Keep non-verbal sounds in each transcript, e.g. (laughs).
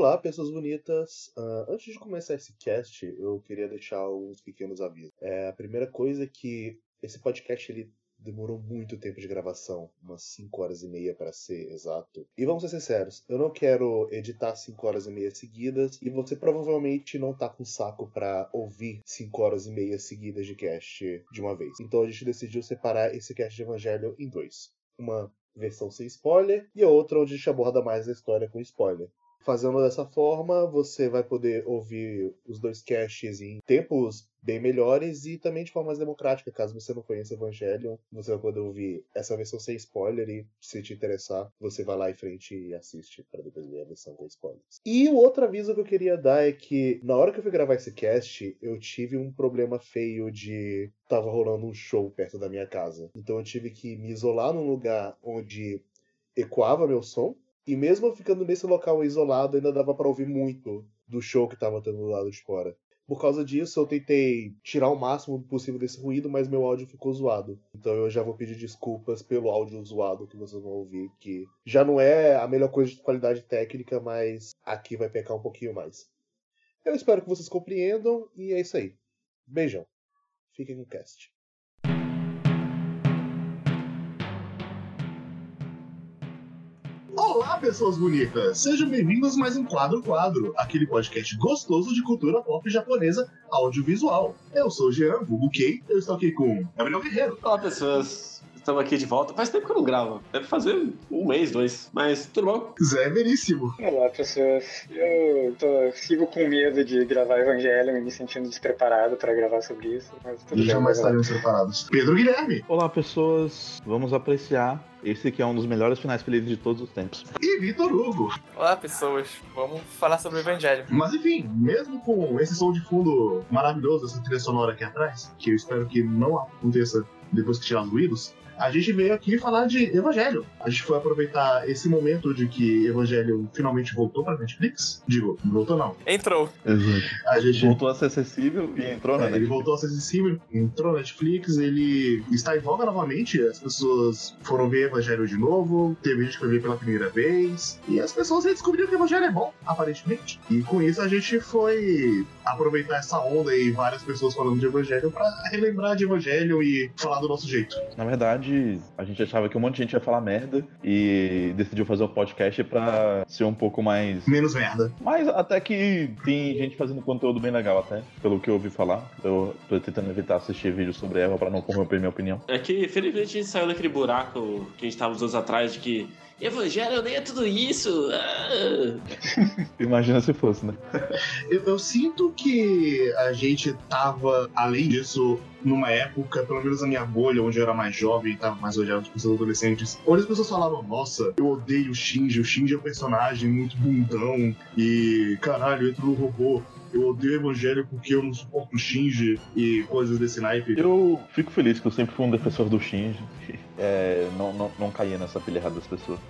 Olá, pessoas bonitas. Uh, antes de começar esse cast, eu queria deixar uns pequenos avisos. É, a primeira coisa é que esse podcast ele demorou muito tempo de gravação, umas 5 horas e meia para ser exato. E vamos ser sinceros, eu não quero editar 5 horas e meia seguidas e você provavelmente não tá com saco para ouvir 5 horas e meia seguidas de cast de uma vez. Então a gente decidiu separar esse cast de Evangelho em dois. Uma versão sem spoiler e a outra onde a gente aborda mais a história com spoiler. Fazendo dessa forma, você vai poder ouvir os dois caches em tempos bem melhores e também de forma mais democrática. Caso você não conheça Evangelion, você vai poder ouvir essa versão sem spoiler e, se te interessar, você vai lá em frente e assiste para depois ver a versão com spoilers. E o outro aviso que eu queria dar é que, na hora que eu fui gravar esse cast, eu tive um problema feio de. Tava rolando um show perto da minha casa. Então eu tive que me isolar num lugar onde ecoava meu som e mesmo ficando nesse local isolado, ainda dava para ouvir muito do show que tava tendo do lado de fora. Por causa disso, eu tentei tirar o máximo possível desse ruído, mas meu áudio ficou zoado. Então eu já vou pedir desculpas pelo áudio zoado que vocês vão ouvir, que já não é a melhor coisa de qualidade técnica, mas aqui vai pecar um pouquinho mais. Eu espero que vocês compreendam e é isso aí. Beijão. Fiquem com o cast. Pessoas bonitas! Sejam bem-vindos mais um Quadro Quadro, aquele podcast gostoso de cultura pop japonesa audiovisual. Eu sou o Jean, eu estou aqui com Gabriel Guerreiro. Olá, pessoas! Estamos aqui de volta. Faz tempo que eu não gravo. Deve fazer um mês, dois. Mas tudo bom? Zé Veríssimo. Olá, pessoas. Eu tô, sigo com medo de gravar Evangelho e me sentindo despreparado para gravar sobre isso. Mas tudo E bem, jamais estaremos preparados. Pedro Guilherme Olá, pessoas. Vamos apreciar esse que é um dos melhores finais felizes de todos os tempos. e Vitor Hugo. Olá, pessoas. Vamos falar sobre o Evangelho. Mas enfim, mesmo com esse som de fundo maravilhoso, essa trilha sonora aqui atrás, que eu espero que não aconteça depois que tirar os ruídos, a gente veio aqui falar de Evangelho. A gente foi aproveitar esse momento de que Evangelho finalmente voltou pra Netflix. Digo, voltou não. Entrou. A gente Voltou a ser acessível e entrou na É, ele Netflix. voltou a ser acessível, entrou na Netflix, ele está em voga novamente. As pessoas foram ver Evangelho de novo, teve gente que foi ver pela primeira vez, e as pessoas redescobriram que Evangelho é bom, aparentemente. E com isso a gente foi aproveitar essa onda e várias pessoas falando de Evangelho pra relembrar de Evangelho e falar do nosso jeito. Na verdade, a gente achava que um monte de gente ia falar merda e decidiu fazer um podcast pra ser um pouco mais. Menos merda. Mas até que tem gente fazendo conteúdo bem legal, até, pelo que eu ouvi falar. Eu tô tentando evitar assistir vídeos sobre Eva pra não corromper minha opinião. É que, felizmente, a gente saiu daquele buraco que a gente tava uns anos atrás de que Evangelho nem é tudo isso. Ah. (laughs) Imagina se fosse, né? (laughs) Eu, eu sinto que a gente tava, além disso, numa época, pelo menos na minha bolha, onde eu era mais jovem e tava mais olhado de pessoas adolescentes, onde as pessoas falavam, nossa, eu odeio o Shinji, o Shinji é um personagem muito bundão e caralho, entra no robô. Eu odeio o Evangelho porque eu não suporto o Shinji e coisas desse naipe. Eu fico feliz que eu sempre fui um defensor do Shinji. (laughs) É, não, não, não nessa pilha errada das pessoas.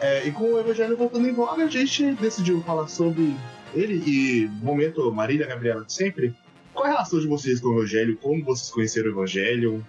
É, e com o Evangelho voltando em voga, a gente decidiu falar sobre ele e momento Marília Gabriela de sempre. Qual a relação de vocês com o Evangelho? Como vocês conheceram o Evangelho?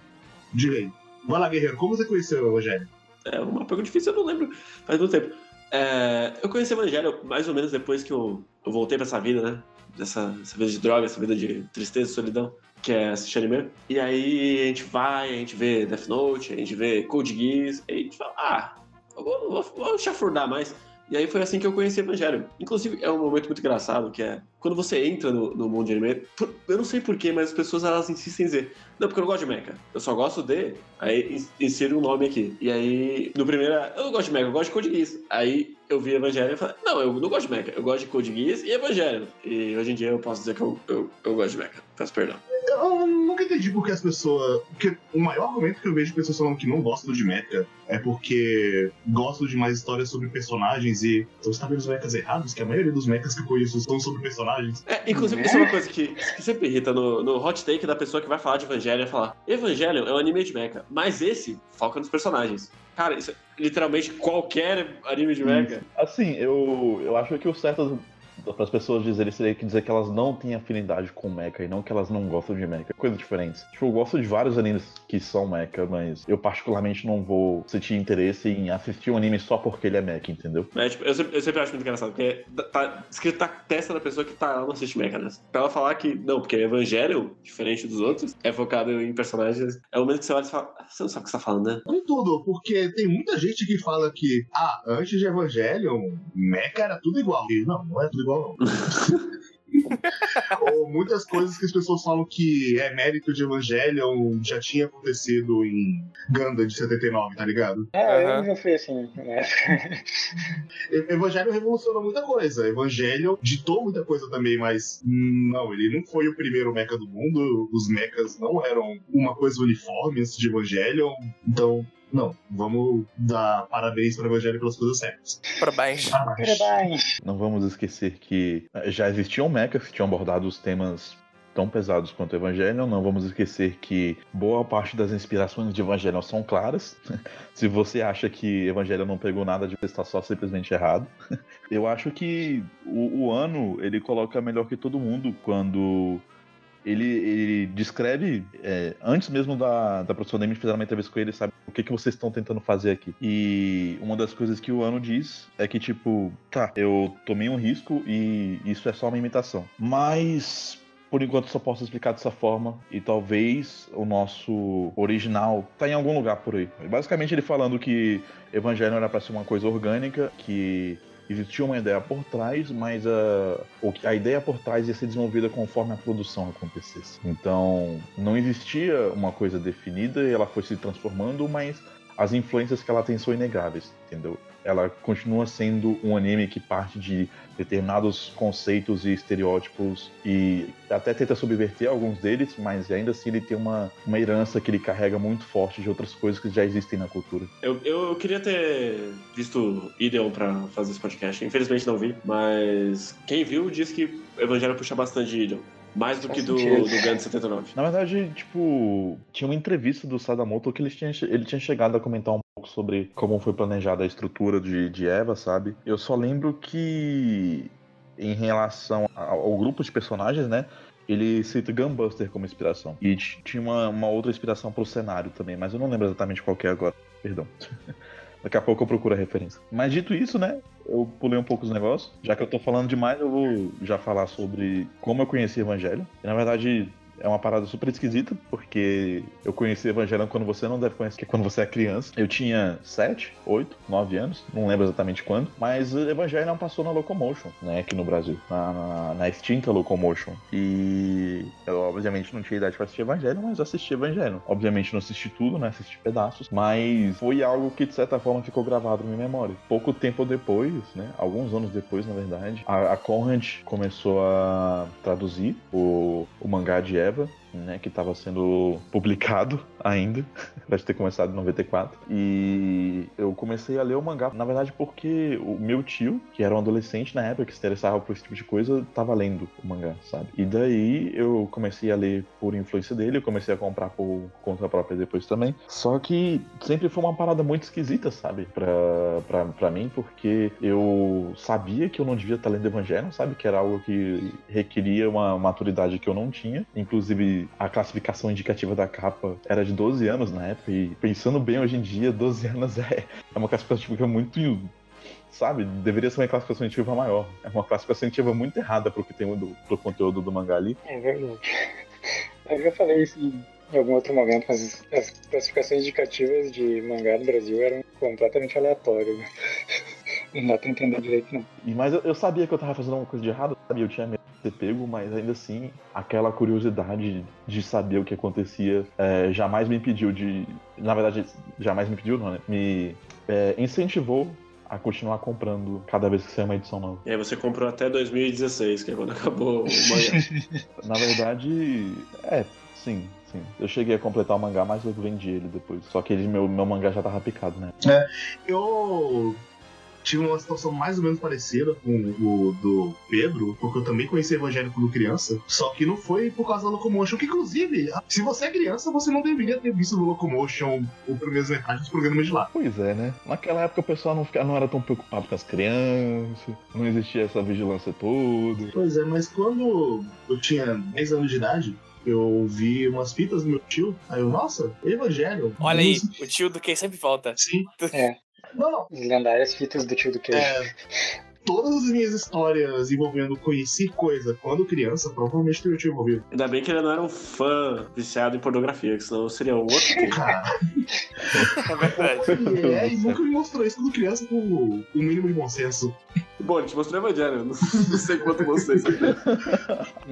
Diga aí. Vai lá, Guerreiro, como você conheceu o Evangelho? É uma pergunta difícil, eu não lembro. Faz muito tempo. É, eu conheci o Evangelho mais ou menos depois que eu, eu voltei pra essa vida, né? Dessa essa vida de droga, essa vida de tristeza e solidão, que é assistir anime. E aí a gente vai, a gente vê Death Note, a gente vê Code Geass, e a gente fala, ah, vou, vou, vou chafurdar mais. E aí foi assim que eu conheci Evangelho. Inclusive, é um momento muito engraçado, que é quando você entra no, no mundo de anime, eu não sei porquê, mas as pessoas elas insistem em dizer, não, porque eu não gosto de mecha, eu só gosto de. Aí ins- insere um nome aqui. E aí, no primeiro, eu não gosto de mecha, eu gosto de Code Geass. Aí eu vi Evangelho e falei, não, eu não gosto de mecha, eu gosto de Code Geass e Evangelho. E hoje em dia eu posso dizer que eu, eu, eu gosto de mecha. Peço perdão. Eu nunca entendi por que as pessoas. Porque o maior argumento que eu vejo de pessoas falando que não gostam de mecha é porque gostam de mais histórias sobre personagens e. Então você tá vendo os mechas errados? Que a maioria dos mechas que eu conheço são sobre personagens. É, inclusive, isso é uma coisa que, que sempre irrita no, no hot take da pessoa que vai falar de Evangelho é falar: Evangelho é um anime de mecha, mas esse foca nos personagens. Cara, isso é literalmente qualquer anime de mecha. Assim, eu, eu acho que o certo para as pessoas dizerem seria que dizer que elas não têm afinidade com mecha e não que elas não gostam de mecha. Coisas diferentes. Tipo, eu gosto de vários animes que são mecha, mas eu particularmente não vou sentir interesse em assistir um anime só porque ele é mecha, entendeu? É, tipo, eu, sempre, eu sempre acho muito engraçado, porque tá escrito na testa da pessoa que tá, ela não assiste mecha, né? Pra ela falar que, não, porque Evangelho, diferente dos outros, é focado em personagens, é o momento que você olha e fala, "Ah, você não sabe o que você tá falando, né? Nem tudo, porque tem muita gente que fala que, ah, antes de Evangelion, Mecha era tudo igual. E não, não é tudo igual, não. (laughs) Ou muitas coisas que as pessoas falam que é mérito de Evangelion já tinha acontecido em Ganda de 79, tá ligado? Ah, eu já fui assim, né? Evangelion revolucionou muita coisa. Evangelion ditou muita coisa também, mas hum, não, ele não foi o primeiro mecha do mundo. Os mechas não eram uma coisa uniforme antes de Evangelion. Então, não, vamos dar parabéns para Evangelion pelas coisas certas. Parabéns. Parabéns. Não vamos esquecer que eh, já existiam mechas que tinham abordado os temas tão pesados quanto Evangelion. Não vamos esquecer que boa parte das inspirações de Evangelion são claras. (laughs) Se você acha que Evangelion não pegou nada de você está só simplesmente errado. (laughs) Eu acho que o, o ano ele coloca melhor que todo mundo quando ele, ele descreve, é, antes mesmo da, da produção anime, fizeram uma entrevista com ele, sabe? O que, que vocês estão tentando fazer aqui? E uma das coisas que o Ano diz é que, tipo, tá, eu tomei um risco e isso é só uma imitação. Mas. Por enquanto só posso explicar dessa forma e talvez o nosso original tá em algum lugar por aí. Basicamente ele falando que Evangelho era pra ser uma coisa orgânica, que existia uma ideia por trás, mas a, a ideia por trás ia ser desenvolvida conforme a produção acontecesse. Então, não existia uma coisa definida e ela foi se transformando, mas as influências que ela tem são inegáveis, entendeu? Ela continua sendo um anime que parte de determinados conceitos e estereótipos e até tenta subverter alguns deles, mas ainda assim ele tem uma, uma herança que ele carrega muito forte de outras coisas que já existem na cultura. Eu, eu queria ter visto Ideon pra fazer esse podcast. Infelizmente não vi, mas quem viu disse que Evangelho puxa bastante de Ideon. Mais do Faz que do, sentido. do Gantz 79. Na verdade, tipo, tinha uma entrevista do Sadamoto que ele tinha, ele tinha chegado a comentar um pouco sobre como foi planejada a estrutura de, de Eva, sabe? Eu só lembro que, em relação ao, grupo de personagens, né? Ele cita Gunbuster como inspiração. E tinha uma, uma outra inspiração pro cenário também, mas eu não lembro exatamente qual é agora. Perdão. (laughs) Daqui a pouco eu procuro a referência. Mas dito isso, né? Eu pulei um pouco os negócios. Já que eu tô falando demais, eu vou já falar sobre como eu conheci Evangelho. E, na verdade, é uma parada super esquisita, porque eu conheci Evangelho quando você não deve conhecer, que é quando você é criança. Eu tinha 7, 8, 9 anos, não lembro exatamente quando, mas Evangelho passou na Locomotion, né, aqui no Brasil, na, na, na extinta Locomotion. E eu, obviamente, não tinha idade pra assistir Evangelho, mas assisti Evangelho. Obviamente, não assisti tudo, né, assisti pedaços, mas foi algo que, de certa forma, ficou gravado na minha memória. Pouco tempo depois, né, alguns anos depois, na verdade, a, a Conrad começou a traduzir o, o mangá de Eva, né, que estava sendo publicado (laughs) ainda, (laughs) de ter começado em 94. E eu comecei a ler o mangá, na verdade, porque o meu tio, que era um adolescente na época, que se interessava por esse tipo de coisa, estava lendo o mangá, sabe? E daí eu comecei a ler por influência dele, eu comecei a comprar por conta própria depois também. Só que sempre foi uma parada muito esquisita, sabe? Pra, pra, pra mim, porque eu sabia que eu não devia estar lendo Evangelho, sabe? Que era algo que requeria uma maturidade que eu não tinha. Inclusive, a classificação indicativa da capa era de 12 anos na época. E pensando bem hoje em dia, 12 (laughs) anos é, é uma classificação que é muito. Sabe? Deveria ser uma classificação indicativa maior. É uma classificação indicativa muito errada pro, que tem do, pro conteúdo do mangá ali. É verdade. (laughs) Eu já falei isso em algum outro momento, mas as classificações indicativas de mangá no Brasil eram completamente aleatórias. (laughs) Não dá pra entender direito, não. E, mas eu, eu sabia que eu tava fazendo uma coisa de errado, sabe? Eu tinha medo ser pego, mas ainda assim, aquela curiosidade de saber o que acontecia é, jamais me impediu de. Na verdade, jamais me impediu, não, né? Me é, incentivou a continuar comprando cada vez que sair uma edição nova. E aí você comprou até 2016, que é quando acabou o mangá. (laughs) Na verdade, é, sim, sim. Eu cheguei a completar o mangá, mas eu vendi ele depois. Só que ele, meu, meu mangá já tava picado, né? Eu tive uma situação mais ou menos parecida com o do Pedro, porque eu também conheci Evangelho quando criança, só que não foi por causa da Locomotion, que inclusive, se você é criança, você não deveria ter visto no Locomotion o primeiro metade dos programas de lá. Pois é, né? Naquela época o pessoal não, ficava, não era tão preocupado com as crianças, não existia essa vigilância toda. Pois é, mas quando eu tinha 10 anos de idade, eu vi umas fitas do meu tio, aí eu, nossa, Evangelho. Olha aí, o tio do Ken sempre volta. Sim. (laughs) É. Não, não. As lendárias fitas do tio do Cage. É, todas as minhas histórias envolvendo conhecer coisa quando criança, provavelmente tem meu tio envolvido. Ainda bem que ele não era um fã viciado em pornografia, que senão seria um outro que. Cara, (laughs) É verdade. ele é e nunca me mostrou isso quando criança com o mínimo de bom senso. Bom, ele te mostrou o Evangelho, não, não sei quanto vocês. (laughs)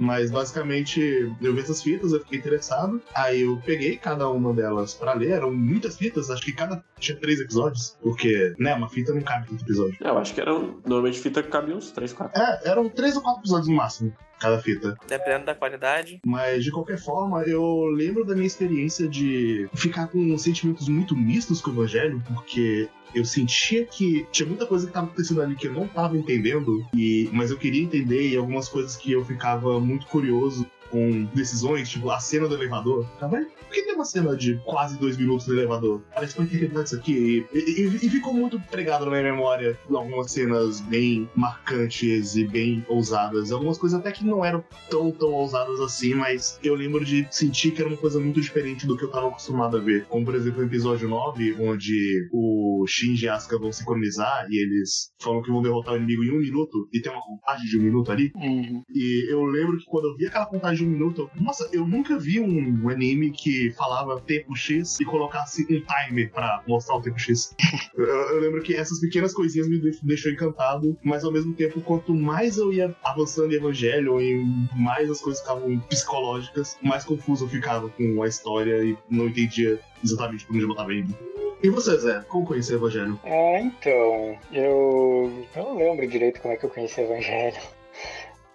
Mas basicamente eu vi essas fitas, eu fiquei interessado. Aí eu peguei cada uma delas pra ler, eram muitas fitas, acho que cada tinha três episódios. Porque, né, uma fita não cabe tanto episódio. É, eu acho que era. um- Normalmente fita que cabia uns 3, 4. É, eram três ou quatro episódios no máximo, cada fita. Dependendo da qualidade. Mas de qualquer forma, eu lembro da minha experiência de ficar com sentimentos muito mistos com o Evangelho, porque eu sentia que tinha muita coisa que estava acontecendo ali que eu não estava entendendo, e mas eu queria entender e algumas coisas que eu ficava muito curioso com decisões, tipo a cena do elevador. Tá vendo? Por que tem uma cena de quase dois minutos no elevador? Parece que ter isso aqui. E, e- e ficou muito pregado na minha memória algumas cenas bem marcantes e bem ousadas. Algumas coisas até que não eram tão, tão ousadas assim, mas eu lembro de sentir que era uma coisa muito diferente do que eu tava acostumado a ver. Como, por exemplo, o episódio 9, onde o Shinji e Asuka vão sincronizar e eles falam que vão derrotar o inimigo em um minuto e tem uma contagem de um minuto ali. Uhum. E eu lembro que quando eu vi aquela contagem de um minuto, nossa, eu nunca vi um anime que falava tempo X e colocasse um timer pra mostrar o tempo X. (laughs) eu, eu lembro que essas pequenas coisinhas me deix- deixou encantado, mas ao mesmo tempo, quanto mais eu ia avançando em Evangelho e mais as coisas ficavam psicológicas, mais confuso eu ficava com a história e não entendia exatamente por onde eu tava indo. E você, Zé? Como conhecer o Evangelho? Ah, então, eu eu não lembro direito como é que eu conheci o Evangelho.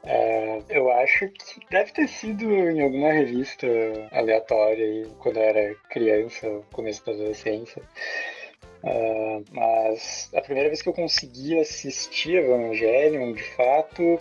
É, eu acho que deve ter sido em alguma revista aleatória quando eu era criança, começo da adolescência. Ah, mas a primeira vez que eu consegui assistir Evangelion, de fato,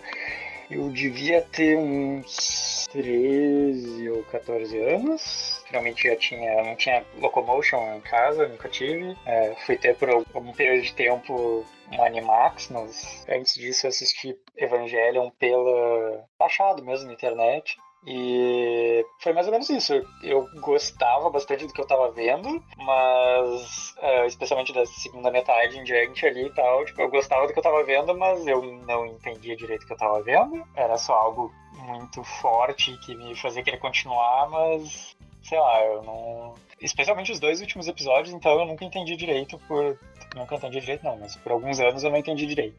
eu devia ter uns 13 ou 14 anos. Finalmente já tinha, não tinha locomotion em casa, nunca tive. É, fui ter por algum período de tempo um Animax, mas antes disso eu assisti Evangelion pela baixado mesmo na internet. E foi mais ou menos isso. Eu gostava bastante do que eu tava vendo, mas é, especialmente da segunda metade em diante ali e tal, tipo, eu gostava do que eu tava vendo, mas eu não entendia direito o que eu tava vendo. Era só algo muito forte que me fazia querer continuar, mas sei lá, eu não. Especialmente os dois últimos episódios, então eu nunca entendi direito por. Nunca entendi direito não, mas por alguns anos eu não entendi direito.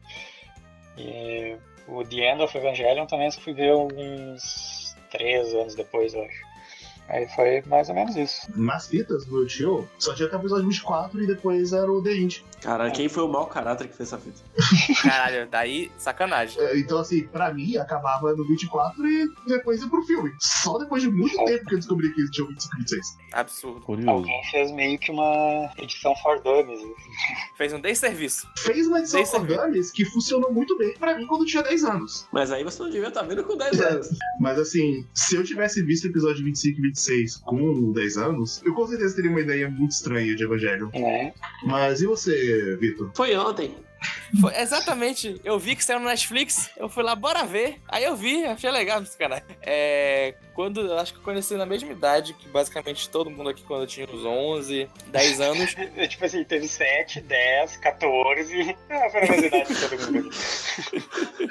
E o The End of Evangelion também só fui ver uns três anos depois, eu acho. Aí foi mais ou menos isso. Nas fitas do meu tio, só tinha até o episódio 24 e depois era o The End. Cara, quem foi o mau caráter que fez essa fita? (laughs) Caralho, daí sacanagem. É, Então, assim, pra mim, acabava no 24 e depois ia pro filme. Só depois de muito tempo que eu descobri que tinha o 25 e 26. Absurdo. Curioso. Alguém fez meio que uma edição for dummies. Fez um desserviço. Fez uma edição sabia. Organes que funcionou muito bem pra mim quando eu tinha 10 anos. Mas aí você não devia estar vendo com 10 anos. Mas assim, se eu tivesse visto o episódio 25 e 26 com 10 anos, eu com certeza teria uma ideia muito estranha de Evangelho. Né? Mas e você, Vitor? Foi ontem. Foi exatamente. Eu vi que saiu no Netflix, eu fui lá, bora ver. Aí eu vi, achei legal esse canal. É. Quando. eu Acho que eu conheci na mesma idade que basicamente todo mundo aqui quando eu tinha uns 11, 10 anos. (laughs) É, Tipo assim, teve 7, 10, 14. Ah, foi a mesma idade de todo mundo aqui.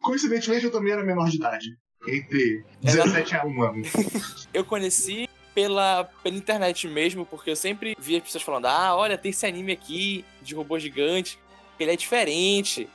Coincidentemente, eu também era menor de idade. Entre 17 a 1 ano. (laughs) Eu conheci pela, pela internet mesmo, porque eu sempre via as pessoas falando: ah, olha, tem esse anime aqui de robô gigante, ele é diferente.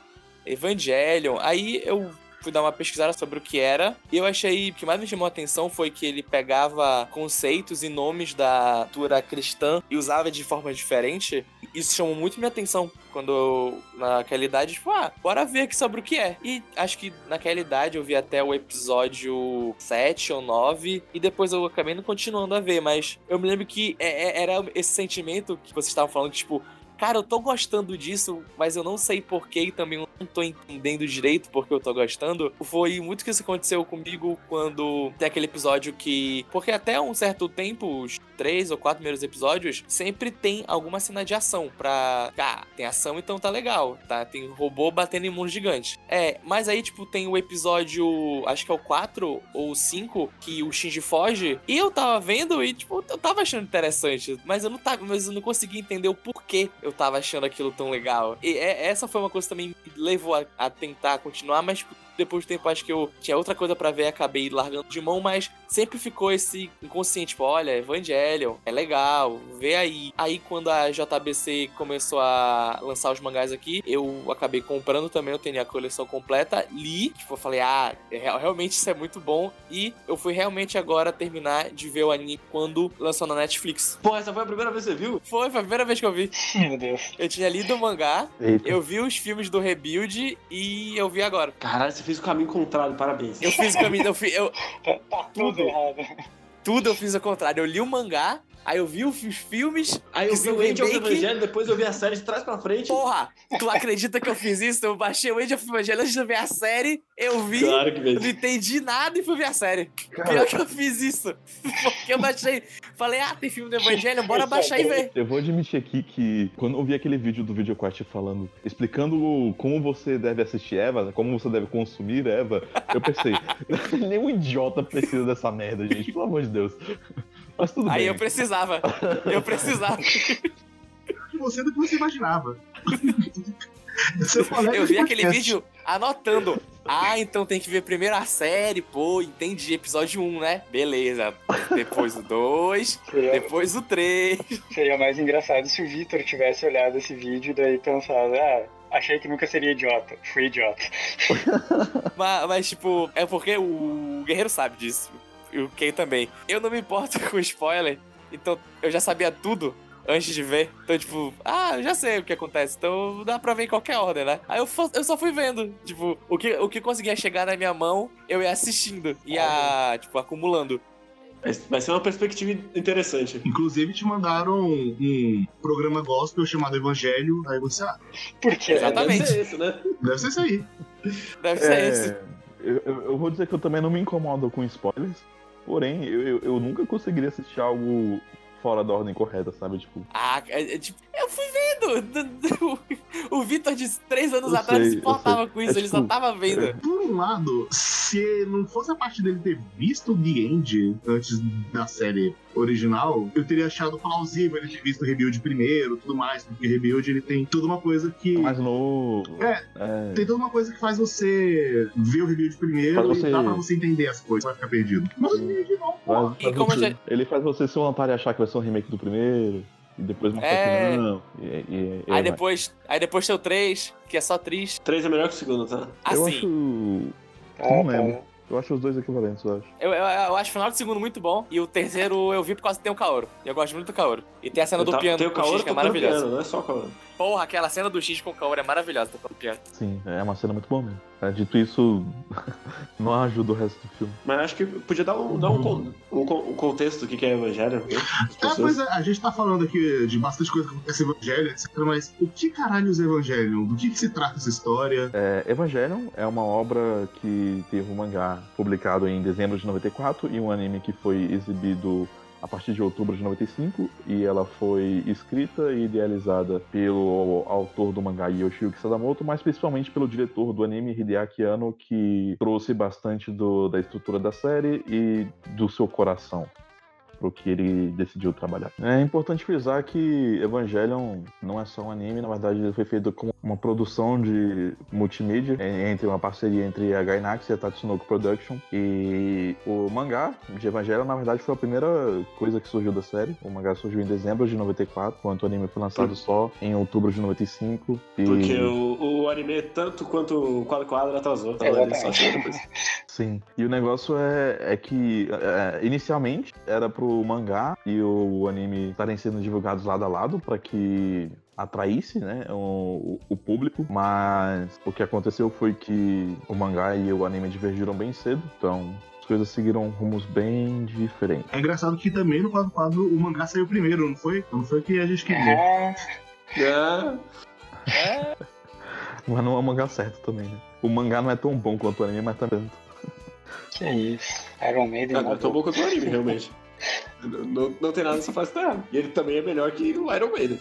Evangelion. Aí eu fui dar uma pesquisada sobre o que era. E eu achei o que mais me chamou a atenção foi que ele pegava conceitos e nomes da cultura cristã e usava de forma diferente. Isso chamou muito minha atenção quando eu, naquela idade, tipo, ah, bora ver aqui sobre o que é. E acho que naquela idade eu vi até o episódio 7 ou 9 e depois eu acabei não continuando a ver, mas eu me lembro que é- é- era esse sentimento que vocês estavam falando, tipo, cara, eu tô gostando disso, mas eu não sei porquê e também não tô entendendo direito porque eu tô gostando. Foi muito que isso aconteceu comigo quando tem aquele episódio que. Porque até um certo tempo, os três ou quatro primeiros episódios, sempre tem alguma cena de ação pra. Ah, tem ação, então tá legal, tá? Tem robô batendo em mundo gigante. É, mas aí, tipo, tem o episódio. Acho que é o 4 ou o 5, que o Shinji foge. E eu tava vendo e, tipo, eu tava achando interessante. Mas eu não tava. Mas eu não conseguia entender o porquê eu tava achando aquilo tão legal. E é, essa foi uma coisa que também me levou a, a tentar continuar, mas tipo, depois do tempo acho que eu tinha outra coisa para ver e acabei largando de mão, mas sempre ficou esse inconsciente, tipo, olha, Evangelion, é legal, vê aí. Aí quando a JBC começou a lançar os mangás aqui, eu acabei comprando também, eu tenho a coleção completa, li, tipo, eu falei, ah, é, realmente isso é muito bom, e eu fui realmente agora terminar de ver o anime quando lançou na Netflix. Pô, essa foi a primeira vez que você viu? Foi, foi a primeira vez que eu vi. (laughs) Meu Deus. Eu tinha lido o mangá, Eita. eu vi os filmes do Rebuild e eu vi agora. Caralho, você fez o caminho contrário, parabéns. Eu fiz o caminho, eu, fi- eu- Tá, (laughs) tá tudo Tudo. errado. tudo eu fiz ao contrário. Eu li o mangá, aí eu vi os filmes. Aí eu vi o Age of. Evangelho, depois eu vi a série de trás pra frente. Porra, tu acredita que eu fiz isso? Eu baixei o Age of Evangelho antes de ver a série, eu vi, Claro que não entendi nada e fui ver a série. Cara, Pior que eu fiz isso. (laughs) Porque eu baixei, falei, ah, tem filme do Evangelho, bora baixar e ver. Eu vou admitir aqui que quando eu vi aquele vídeo do VideoQuest falando, explicando como você deve assistir Eva, né, como você deve consumir Eva, eu pensei, (laughs) nenhum idiota precisa dessa merda, gente, pelo amor de Deus. Mas tudo Aí bem. eu precisava, eu precisava. de (laughs) você do que você imaginava. (laughs) Eu vi aquele vídeo anotando. Ah, então tem que ver primeiro a série, pô, entendi. Episódio 1, né? Beleza. Depois o 2, Seria, depois o 3. seria mais engraçado se o Vitor tivesse olhado esse vídeo e daí pensado, ah, achei que nunca seria idiota. Fui idiota. (laughs) Mas, mas, tipo, é porque o Guerreiro sabe disso. E o Ken também. Eu não me importo (laughs) com spoiler, então eu já sabia tudo antes de ver. Então, tipo, ah, eu já sei o que acontece. Então dá pra ver em qualquer ordem, né? Aí eu, eu só fui vendo. Tipo, o que, o que conseguia chegar na minha mão, eu ia assistindo. Ia, tipo, acumulando. Vai ser uma perspectiva interessante. Inclusive te mandaram um programa gospel chamado Evangelho, aí você, ah, Por quê? Exatamente. Deve ser isso, né? deve ser isso aí. Deve ser isso. É, eu, eu- eu vou dizer que eu também não me incomodo com spoilers, porém, eu, eu, eu nunca conseguiria assistir algo fora da ordem correta, sabe? Tipo, Ah, é, é, tipo, eu fui vendo. (laughs) O Vitor de três anos Eu atrás sei, se sei. com isso, É, ele só tipo, tava vendo. Por um lado, se não fosse a parte dele ter visto The End antes da série original, eu teria achado plausível ele ter visto o Rebuild primeiro tudo mais, porque o Rebuild ele tem toda uma coisa que. mais novo. É. é. Tem toda uma coisa que faz você ver o Rebuild primeiro Faz você- e dá pra você entender as coisas, vai ficar perdido. Mas o Rebuild não, pô. Faz- E faz como você- já- Ele faz você ser um e achar que vai ser um remake do primeiro, e depois mostrar É. que não. E, e- e Aí depois, aí depois tem o 3, que é só triste. Três é melhor que o segundo, tá? Eu Assim, acho. Ah, Não tá. lembro. Eu acho os dois equivalentes, eu acho. eu, eu, eu acho o final do segundo muito bom. E o terceiro eu vi por causa que tem o Kaoru. E eu gosto muito do Kaoru. E tem a cena do Tá- piano tem o Kaoru X, que é maravilhosa. piano, não é só o Kaoru. Porra, aquela cena do X com o Kaoru é maravilhosa tocando piano. Sim, é uma cena muito boa mesmo. É, dito isso, (laughs) não ajuda o resto do filme. Mas acho que podia dar um, dar um, con- um, um contexto do que é Evangelho. né? É, pois é, a gente tá falando aqui de bastante coisa que acontece no Evangelho, etc. Mas o que caralhos é Evangelho? Do que, que se trata essa história? É, Evangelion é uma obra que teve um mangá publicado em dezembro de 94 e um anime que foi exibido a partir de outubro de 95 e ela foi escrita e idealizada pelo autor do mangá Yoshiyuki Sadamoto, mas principalmente pelo diretor do anime Hideaki Anno, que trouxe bastante do- da estrutura da série e do seu coração pro que ele decidiu trabalhar. É importante frisar que Evangelion não é só um anime, na verdade ele foi feito como uma produção de multimídia é, entre uma parceria entre a Gainax e a Tatsunoko Production e o mangá de Evangelion na verdade foi a primeira coisa que surgiu da série. O mangá surgiu em dezembro de 94, enquanto o anime foi lançado só em outubro de 95 e Porque o, o anime, tanto quanto o quadro quadro, atrasou. Ele só chegou depois. Sim. E o negócio é, é que é, inicialmente era pro mangá e o anime estarem sendo divulgados lado a lado para que atraísse né, o, o público, mas o que aconteceu foi que o mangá e o anime divergiram bem cedo, então as coisas seguiram rumos bem diferentes. É engraçado que também no quadro quadro o mangá saiu primeiro, não foi? Não foi o que a gente queria. Ah, Ah, É, (laughs) Mas não é o mangá certo também, né? O mangá não é tão bom quanto o anime, mas tá tanto. Que isso. Iron Maiden ah, não eu tô bom quanto o anime, realmente. Não, não, não tem nada nessa que tá errado. E ele também é melhor que o Iron Maiden.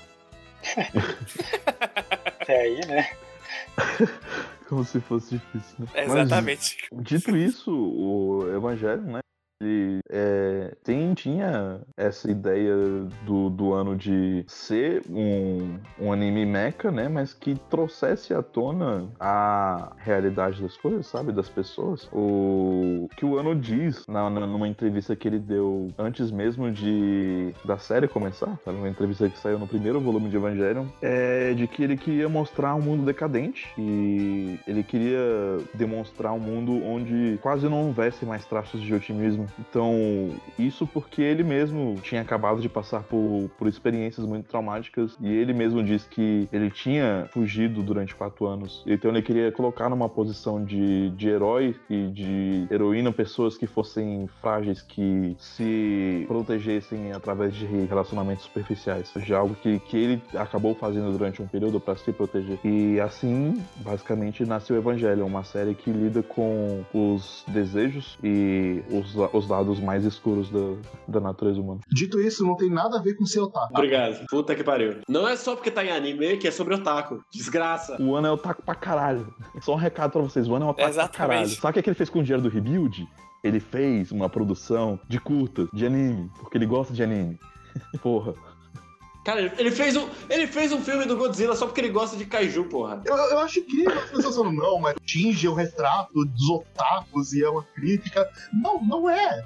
até (laughs) aí, né? Como se fosse difícil, né? Mas, exatamente. Dito isso, o Evangelho, né? Ele é, tem, tinha essa ideia do, do ano de ser um, um anime mecha, né? Mas que trouxesse à tona a realidade das coisas, sabe? Das pessoas. O que o ano diz na, na- numa entrevista que ele deu antes mesmo de da série começar, sabe? Uma entrevista que saiu no primeiro volume de Evangelion, é de que ele queria mostrar um mundo decadente e ele queria demonstrar um mundo onde quase não houvesse mais traços de otimismo. Então, isso porque ele mesmo tinha acabado de passar por, por experiências muito traumáticas e ele mesmo disse que ele tinha fugido durante quatro anos. Então, ele queria colocar numa posição de, de herói e de heroína pessoas que fossem frágeis, que se protegessem através de relacionamentos superficiais. Já algo que, que ele acabou fazendo durante um período para se proteger. E assim, basicamente, nasceu o Evangelho, uma série que lida com os desejos e os, os lados mais escuros da, da natureza humana. Dito isso, não tem nada a ver com ser otaku. Obrigado. Puta que pariu. Não é só porque tá em anime que é sobre otaku. Desgraça. O Ano é otaku pra caralho. Só um recado pra vocês, o Ano é otaku Exatamente. pra caralho. Sabe o que, é que ele fez com o dinheiro do Rebuild? Ele fez uma produção de curtas, de anime, porque ele gosta de anime. (laughs) Porra. Cara, ele- fez, um, ele fez um filme do Godzilla só porque ele gosta de kaiju, porra. Eu, eu acho incrível as pessoas falando, não, mas tinge o retrato dos otakus e é uma crítica. Não, não é.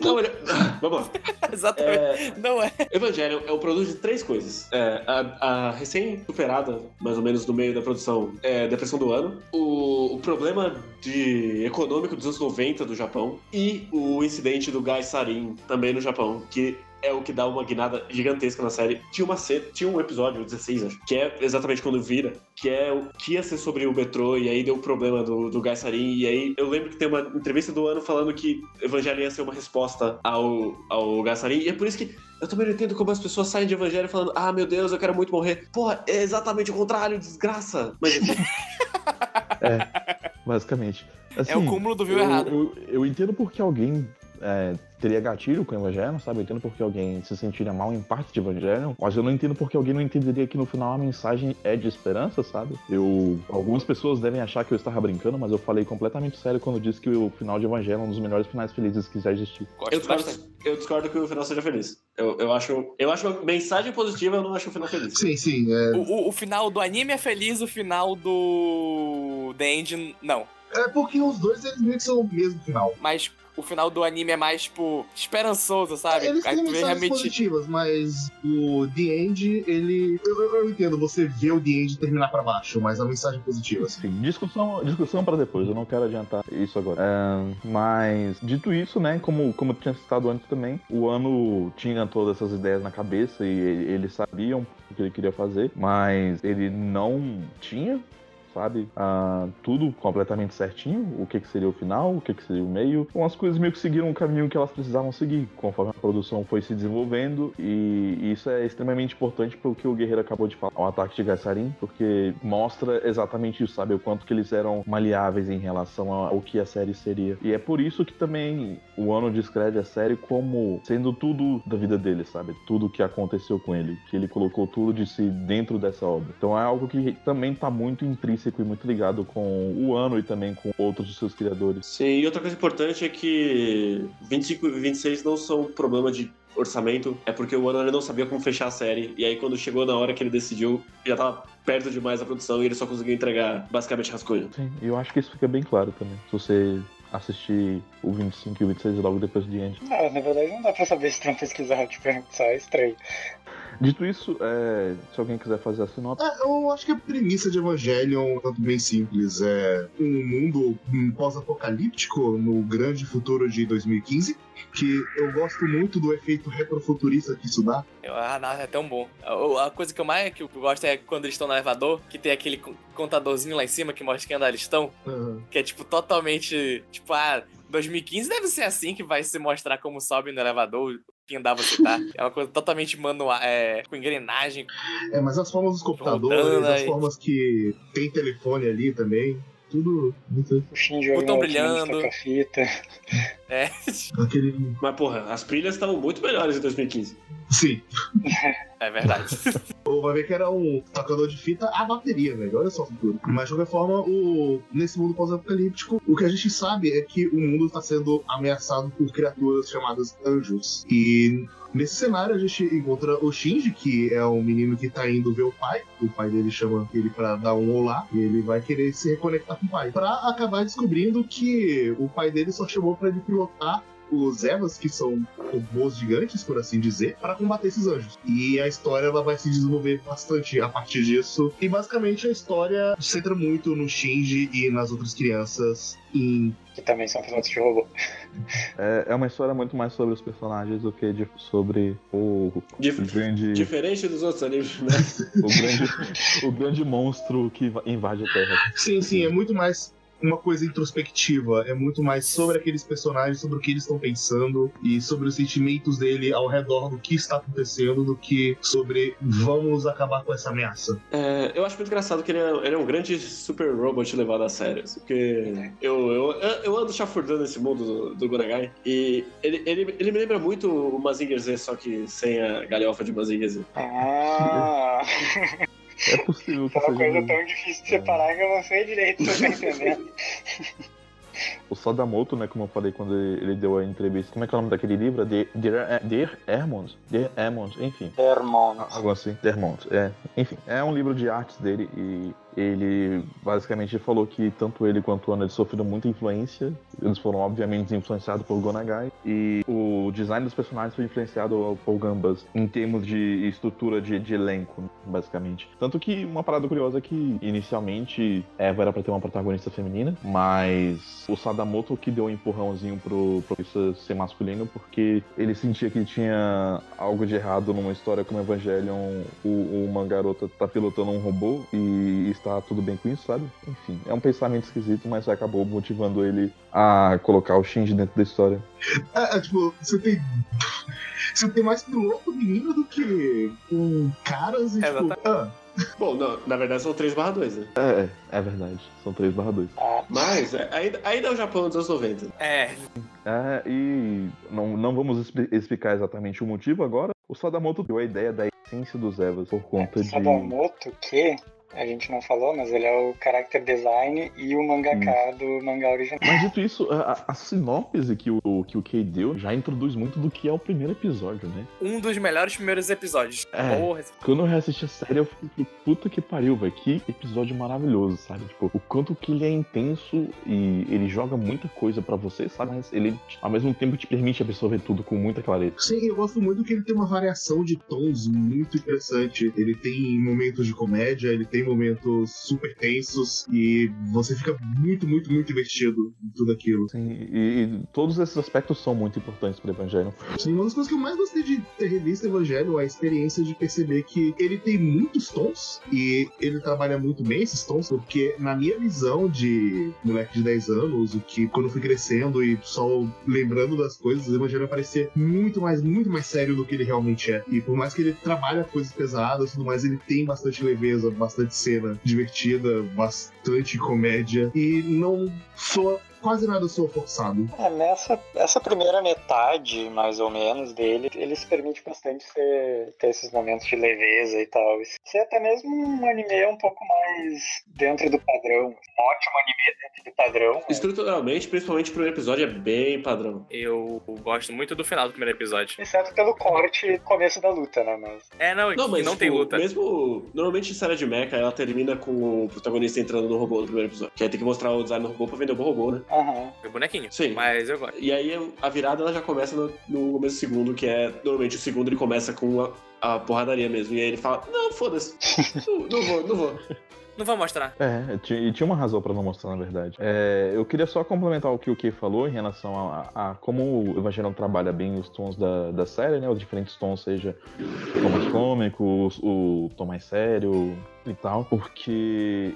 Não, ele... (laughs) Vamos lá. (laughs) Exatamente. É, Não é. Evangelion é o produto de três coisas. É, a, a recém-superada, mais ou menos no meio da produção, é depressão do ano, o, o problema de econômico dos anos 90 do Japão e o incidente do Gai Sarin também no Japão, que é o que dá uma guinada gigantesca na série. Tinha uma cena, tinha um episódio, o 16, acho, que é exatamente quando vira, que é o que ia ser sobre o metrô, e aí deu o problema do, do Gai Sarin, e aí eu lembro que tem uma entrevista do ano falando que Evangelho ia ser uma resposta ao, ao Gai Sarin, e é por isso que eu também não entendo como as pessoas saem de Evangelho falando, ah, meu Deus, eu quero muito morrer. Porra, é exatamente o contrário, desgraça. Mas enfim, (laughs) Basicamente. Assim, É o cúmulo do viu eu, errado. Eu, eu entendo porque alguém é, teria gatilho com o Evangelho, sabe? Eu entendo porque alguém se sentiria mal em parte de Evangelho, mas eu não entendo porque alguém não entenderia que no final a mensagem é de esperança, sabe? Eu, algumas pessoas devem achar que eu estava brincando, mas eu falei completamente sério quando disse que o final de Evangelho é um dos melhores finais felizes que já existiu. Eu discordo, eu discordo que o final seja feliz. Eu, eu, acho, eu acho uma mensagem positiva, eu não acho o final feliz. Sim, sim. É, O, o- o final do anime é feliz, o final do. The End, não. é porque os dois eles meio que são o mesmo final. Mas o final do anime é mais, tipo, esperançoso, sabe? Eles têm mensagens realmente. positivas, mas o The End, ele. Eu, eu- eu entendo você vê o The End terminar pra baixo, mas a mensagem é positiva, assim. Discussão, discussão para depois, eu não quero adiantar isso agora. É, mas, dito isso, né, como, como eu tinha citado antes também, o ano tinha todas essas ideias na cabeça e eles sabiam o que ele queria fazer, mas ele não tinha. Sabe? Ah, tudo completamente certinho. O que, que seria o final, o que, que seria o meio. Então as coisas meio que seguiram o caminho que elas precisavam seguir, conforme a produção foi se desenvolvendo. E isso é extremamente importante pelo que o Guerreiro acabou de falar, o ataque de Gassarin, porque mostra exatamente isso, sabe? O quanto que eles eram maleáveis em relação ao que a série seria. E é por isso que também o Ano descreve a série como sendo tudo da vida dele, sabe? Tudo que aconteceu com ele, que ele colocou tudo de si dentro dessa obra. Então é algo que também tá muito intrínseco e muito ligado com o Ano e também com outros de seus criadores. Sim, e outra coisa importante é que 25 e 26 não são um problema de orçamento, é porque o Ano ele não sabia como fechar a série, e aí quando chegou na hora que ele decidiu, já tava perto demais da produção e ele só conseguiu entregar basicamente rascunho. Sim, e eu acho que isso fica bem claro também. Se você assistir o 25 e o 26 logo depois de End. Não, na verdade não dá pra saber se tu não pesquisar, tipo, só é estranho. Dito isso, é, se alguém quiser fazer a sinopse. É, eu acho que a premissa de Evangelion é bem simples. É um mundo pós-apocalíptico no grande futuro de 2015. Que eu gosto muito do efeito retrofuturista que isso dá. Ah, não, é tão bom. A, a coisa que eu mais que eu gosto é quando eles estão no elevador, que tem aquele co- contadorzinho lá em cima que mostra quem andar eles estão, Aham. que é tipo totalmente. Tipo, ah, 2015 deve ser assim que vai se mostrar como sobe no elevador. pindar você tá. (laughs) É uma coisa totalmente manual, é, com engrenagem. É, mas as formas dos computadores, Rodando as aí. formas que tem telefone ali também, tudo muito. O Shinji Botão brilhando. fita. É. Aquele. Mas, porra, as pilhas estavam muito melhores em 2015. Sim. (laughs) É verdade. (laughs) Ou vai ver que era um tocador de fita a bateria, velho. Olha só o futuro. Mas de qualquer forma, o... nesse mundo pós-apocalíptico, o que a gente sabe é que o mundo está sendo ameaçado por criaturas chamadas anjos. E nesse cenário a gente encontra o Shinji, que é um menino que tá indo ver o pai. O pai dele chama ele pra dar um olá. E ele vai querer se reconectar com o pai. Pra acabar descobrindo que o pai dele só chamou pra ele pilotar os Evas, que são robôs gigantes, por assim dizer, para combater esses anjos. E a história ela vai se desenvolver bastante a partir disso. E basicamente a história se centra muito no Shinji e nas outras crianças em Que também são pilotos de robô. É, é uma história muito mais sobre os personagens do que de- sobre o, Dif- o grande, Diferente dos outros animes, né? (laughs) o grande, o grande monstro que va- invade a Terra. Sim, sim, é muito mais uma coisa introspectiva, é muito mais sobre aqueles personagens, sobre o que eles estão pensando e sobre os sentimentos dele ao redor do que está acontecendo, do que sobre vamos acabar com essa ameaça. É, eu acho muito engraçado que ele é, ele é um grande super robot levado a sério. assim, Porque eu, eu, eu ando chafurdando esse mundo do, do Gonagai e ele, ele, ele me lembra muito o Mazinger Z, só que sem a galhofa de Mazinger Z. Ah, (laughs) É possível que é uma coisa tão difícil de separar que eu não sei direito se eu tô (laughs) entendendo. O Sadamoto, né? Como eu falei quando ele ele deu a entrevista. Como é que é o nome daquele livro? De- Dear, Dear Ermond? Dear Ermond, enfim. Hermon. Algo assim, Dermont. É, enfim, é um livro de artes dele e ele basicamente falou que tanto ele quanto o Ana sofreram muita influência. Eles foram obviamente influenciados por Gonagai e o design dos personagens foi influenciado por Gambas em termos de estrutura de, de elenco, basicamente. Tanto que uma parada curiosa é que inicialmente Eva era pra ter uma protagonista feminina, mas o Sadamoto que deu um empurrãozinho pro protagonista ser masculino porque ele sentia que tinha algo de errado numa história como Evangelion, o, uma garota tá pilotando um robô e está tudo bem com isso, sabe? Enfim, é um pensamento esquisito, mas acabou motivando ele a colocar o Shinji dentro da história. É, é, tipo, você tem. Você tem mais piloto menino do que com caras e É, tipo. Ah, Bom, não, na verdade são 3 barra 2, né? É, é verdade. São 3 barra 2. Ah, Mas é, ainda, ainda é o Japão dos anos 90. É, É, e não, não vamos expli- explicar exatamente o motivo agora. O Sadamoto deu a ideia da essência dos Evas por conta de. Sadamoto, que a gente não falou, mas ele é o character design e o mangaka do mangá original. Mas dito isso, a, a- sinopse que o, que o Kei deu já introduz muito do que é o primeiro episódio, né? um dos melhores primeiros episódios. É. Porra, Quando eu reassisti a série, eu fiquei, puta que pariu, velho. Que episódio maravilhoso, sabe? Tipo, o quanto que ele é intenso e ele joga muita coisa pra você, sabe? Mas ele, ao mesmo tempo, te permite absorver tudo com muita clareza. Sim, eu gosto muito que ele tem uma variação de tons muito interessante. Ele tem momentos de comédia, ele tem momentos super tensos e você fica muito, muito, muito investido em tudo aquilo. Sim, e, e todos esses aspectos são muito importantes pro Evangelho. Sim, uma das coisas que eu mais gostei de ter revisto Evangelho é a experiência de perceber que ele tem muitos tons e ele trabalha muito bem esses tons, porque na minha visão de moleque de 10 anos, o que quando eu fui crescendo e só lembrando das coisas, o Evangelho parecia muito mais, muito mais sério do que ele realmente é. E por mais que ele trabalhe coisas pesadas e tudo mais, ele tem bastante leveza, bastante cena divertida, bastante comédia. E não soa quase nada soa forçado. É, nessa essa primeira metade, mais ou menos, dele, ele se permite bastante ser, ter esses momentos de leveza e tal. Ser até mesmo um anime um pouco mais dentro do padrão. Um ótimo anime dentro do padrão. né? Estruturalmente, principalmente o primeiro episódio, é bem padrão. eu gosto muito do final do primeiro episódio. Exceto pelo corte e começo da luta, né? Mas É, não, Não, mas não tem tipo, luta. Mesmo. Normalmente, série de mecha, ela termina com o protagonista entrando no robô no primeiro episódio. Que aí tem que mostrar o design do robô pra vender o robô, né? Aham. É bonequinho. Sim. Mas eu gosto. E aí a virada ela já começa no, no começo do segundo, que é. Normalmente o segundo ele começa com a, a porradaria mesmo. E aí ele fala: Não, foda-se. não, não vou, não vou. (laughs) Não vou mostrar. É, e tinha uma razão pra não mostrar, na verdade. É, eu queria só complementar o que o Kei falou em relação a, a- a como o Evangelho trabalha bem os tons da, da série, né? Os diferentes tons, seja o tom mais cômico, o, o tom mais sério e tal, porque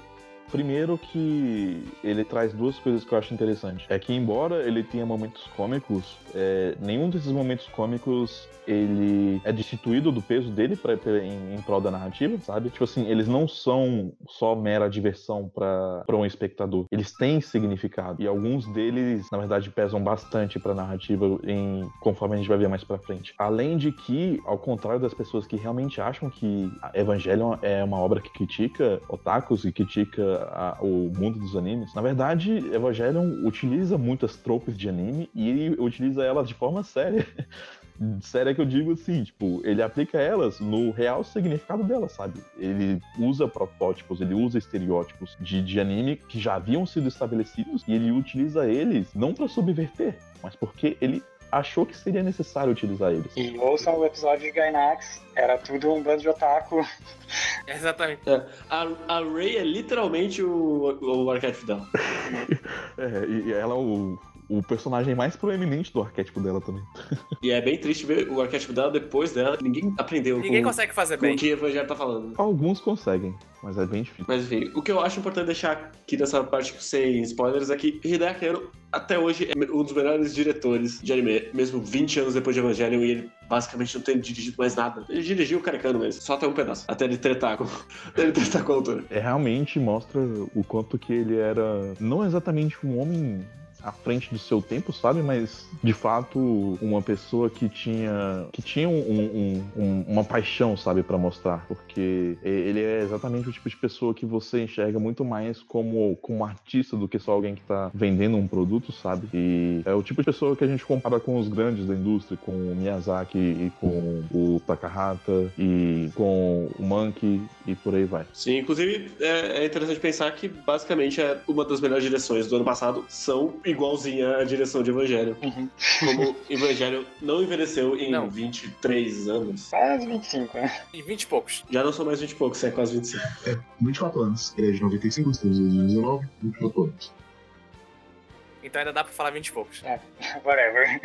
Primeiro que ele traz duas coisas que eu acho interessante. É que embora ele tenha momentos cômicos, é, nenhum desses momentos cômicos ele é destituído do peso dele pra, pra, em, em prol da narrativa, sabe? Tipo assim, eles não são só mera diversão para um espectador. Eles têm significado. E alguns deles, na verdade, pesam bastante pra narrativa em, conforme a gente vai ver mais pra frente. Além de que, ao contrário das pessoas que realmente acham que Evangelion é uma obra que critica otakus e critica a, o mundo dos animes, na verdade, Evangelion utiliza muitas tropes de anime e ele utiliza elas de forma séria. (laughs) séria que eu digo assim, tipo, ele aplica elas no real significado delas, sabe? Ele usa protótipos, ele usa estereótipos de, de anime que já haviam sido estabelecidos e ele utiliza eles não para subverter, mas porque ele achou que seria necessário utilizar eles. E ouçam o episódio de Gainax, era tudo um bando de otaku. (laughs) Exatamente. É, a, a Ray é literalmente o, o arquétipo dela. (laughs) é, e ela é o o personagem mais proeminente do arquétipo dela também. (laughs) E é bem triste ver o arquétipo dela depois dela. Ninguém aprendeu Ninguém com, consegue fazer com bem. o que o Evangelho tá falando. Alguns conseguem, mas é bem difícil. Mas enfim, o que eu acho importante deixar aqui nessa parte sem spoilers é que Hideaki Anno, até hoje, é um dos melhores diretores de anime, mesmo 20 anos depois de Evangelion, e ele basicamente não tem dirigido mais nada. Ele dirigiu o Carecano mesmo, só até um pedaço, até ele tretar com, (laughs) ele tretar com a autora. É realmente mostra o quanto que ele era não exatamente um homem à frente do seu tempo, sabe? Mas de fato uma pessoa que tinha que tinha um, um, um, uma paixão, sabe, para mostrar, porque ele é exatamente o tipo de pessoa que você enxerga muito mais como como artista do que só alguém que tá vendendo um produto, sabe? E é o tipo de pessoa que a gente compara com os grandes da indústria, com o Miyazaki e com o Takahata e com o Monkey e por aí vai. Sim, inclusive é, é interessante pensar que basicamente é uma das melhores direções do ano passado são igualzinha à direção de Evangelho. Uhum. Como Evangelho não envelheceu em Não. 23 anos. Quase 25, né? E 20 e poucos. Já não são mais 20 e poucos, é quase 25. 24 anos. Ele é de 95, estamos em 2019, 24 anos. Então ainda dá pra falar 20 e poucos. (laughs) Whatever.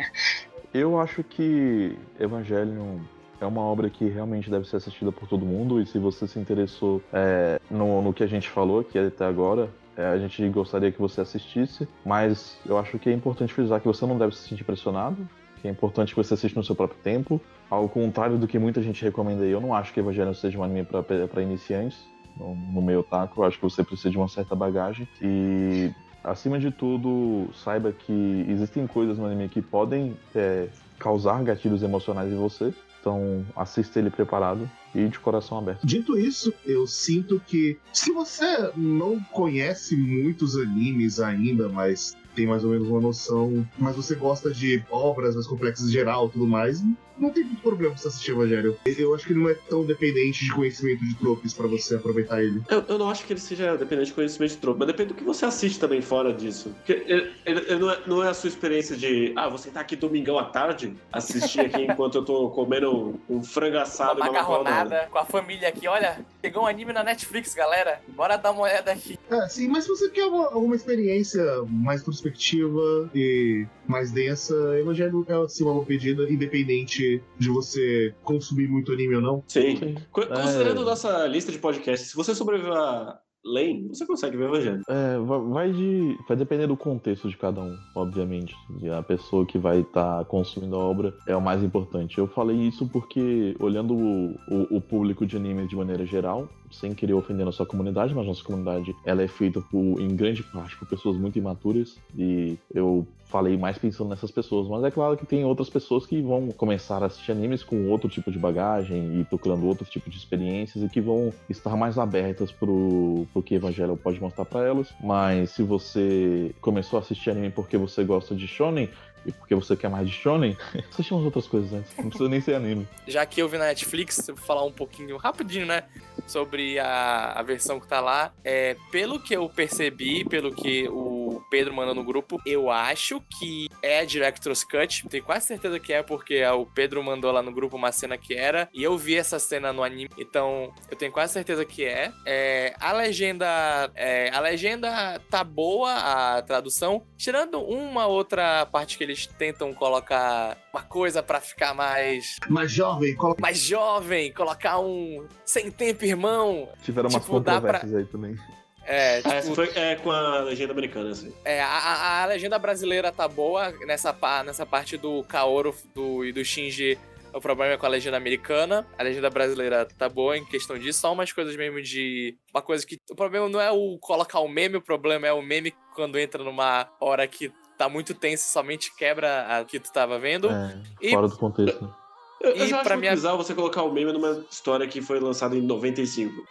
Eu acho que Evangelion é uma obra que realmente deve ser assistida por todo mundo e se você se interessou é, no, no que a gente falou aqui até agora, é, a gente gostaria que você assistisse, mas eu acho que é importante frisar que você não deve se sentir pressionado, que é importante que você assista no seu próprio tempo. Ao contrário do que muita gente recomenda eu não acho que Evangelion seja um anime para iniciantes. No, no meio otaku, eu acho que você precisa de uma certa bagagem. E acima de tudo, saiba que existem coisas no anime que podem é, causar gatilhos emocionais em você. Então, assista ele preparado e de coração aberto. Dito isso, eu sinto que se você não conhece muitos animes ainda, mas tem mais ou menos uma noção, mas você gosta de obras mais complexas em geral tudo mais, não tem muito problema você assistir Evangelho. Eu acho que ele não é tão dependente de conhecimento de tropes pra você aproveitar ele. Eu, eu não acho que ele seja dependente de conhecimento de tropa, mas depende do que você assiste também fora disso. Porque ele, ele- ele não, é, não é a sua experiência de, ah, você tá aqui domingão à tarde, assistir aqui (laughs) enquanto eu tô comendo um frango assado uma macarronada com a família aqui. Olha, pegou um anime na Netflix, galera. Bora dar uma olhada aqui. É, sim, mas se você quer uma- alguma experiência mais introspectiva e mais densa, Evangelho é assim uma boa pedida, independente de você consumir muito anime ou não. Sim. Co- Considerando É. nossa lista de podcasts, se você sobreviver a Lane, você consegue ver o Evangelho. É, va- vai de. Vai depender do contexto de cada um, obviamente. E a pessoa que vai estar consumindo a obra é o mais importante. Eu falei isso porque, olhando o, o- o público de anime de maneira geral, sem querer ofender a sua comunidade, mas nossa comunidade ela é feita por, em grande parte por pessoas muito imaturas. E eu falei mais pensando nessas pessoas. Mas é claro que tem outras pessoas que vão começar a assistir animes com outro tipo de bagagem e procurando outro tipo de experiências e que vão estar mais abertas pro, pro que Evangelho pode mostrar pra elas. Mas se você começou a assistir anime porque você gosta de shonen e porque você quer mais de shonen, (laughs) assiste umas outras coisas antes. Não precisa nem ser anime. Já que eu vi na Netflix, eu vou falar um pouquinho, rapidinho, né? Sobre a, a versão que tá lá. É, pelo que eu percebi, pelo que o Pedro mandou no grupo, eu acho que é Director's Cut. Tenho quase certeza que é, porque o Pedro mandou lá no grupo uma cena que era. E eu vi essa cena no anime. Então, eu tenho quase certeza que é. É, a legenda. é, a legenda tá boa, a tradução. Tirando uma outra parte que eles tentam colocar uma coisa pra ficar mais Mas jovem, coloca mais jovem, colocar um sem tempo, irmão. Tiveram umas Tipo, pra- controvérsias aí também. É, essa tipo, foi é, com a legenda americana, assim. é, a, a- a legenda brasileira tá boa nessa, pa- nessa parte do Kaoru do, e do Shinji. O problema é com a legenda americana. A legenda brasileira tá boa em questão disso. Só umas coisas mesmo de. Uma coisa que. O problema não é o colocar o meme, o problema é o meme quando entra numa hora que tá muito tenso somente quebra a que tu tava vendo. É, E- fora do contexto. Eu, eu E já acho pra minha- bizarro você colocar o meme numa história que foi lançada em 95.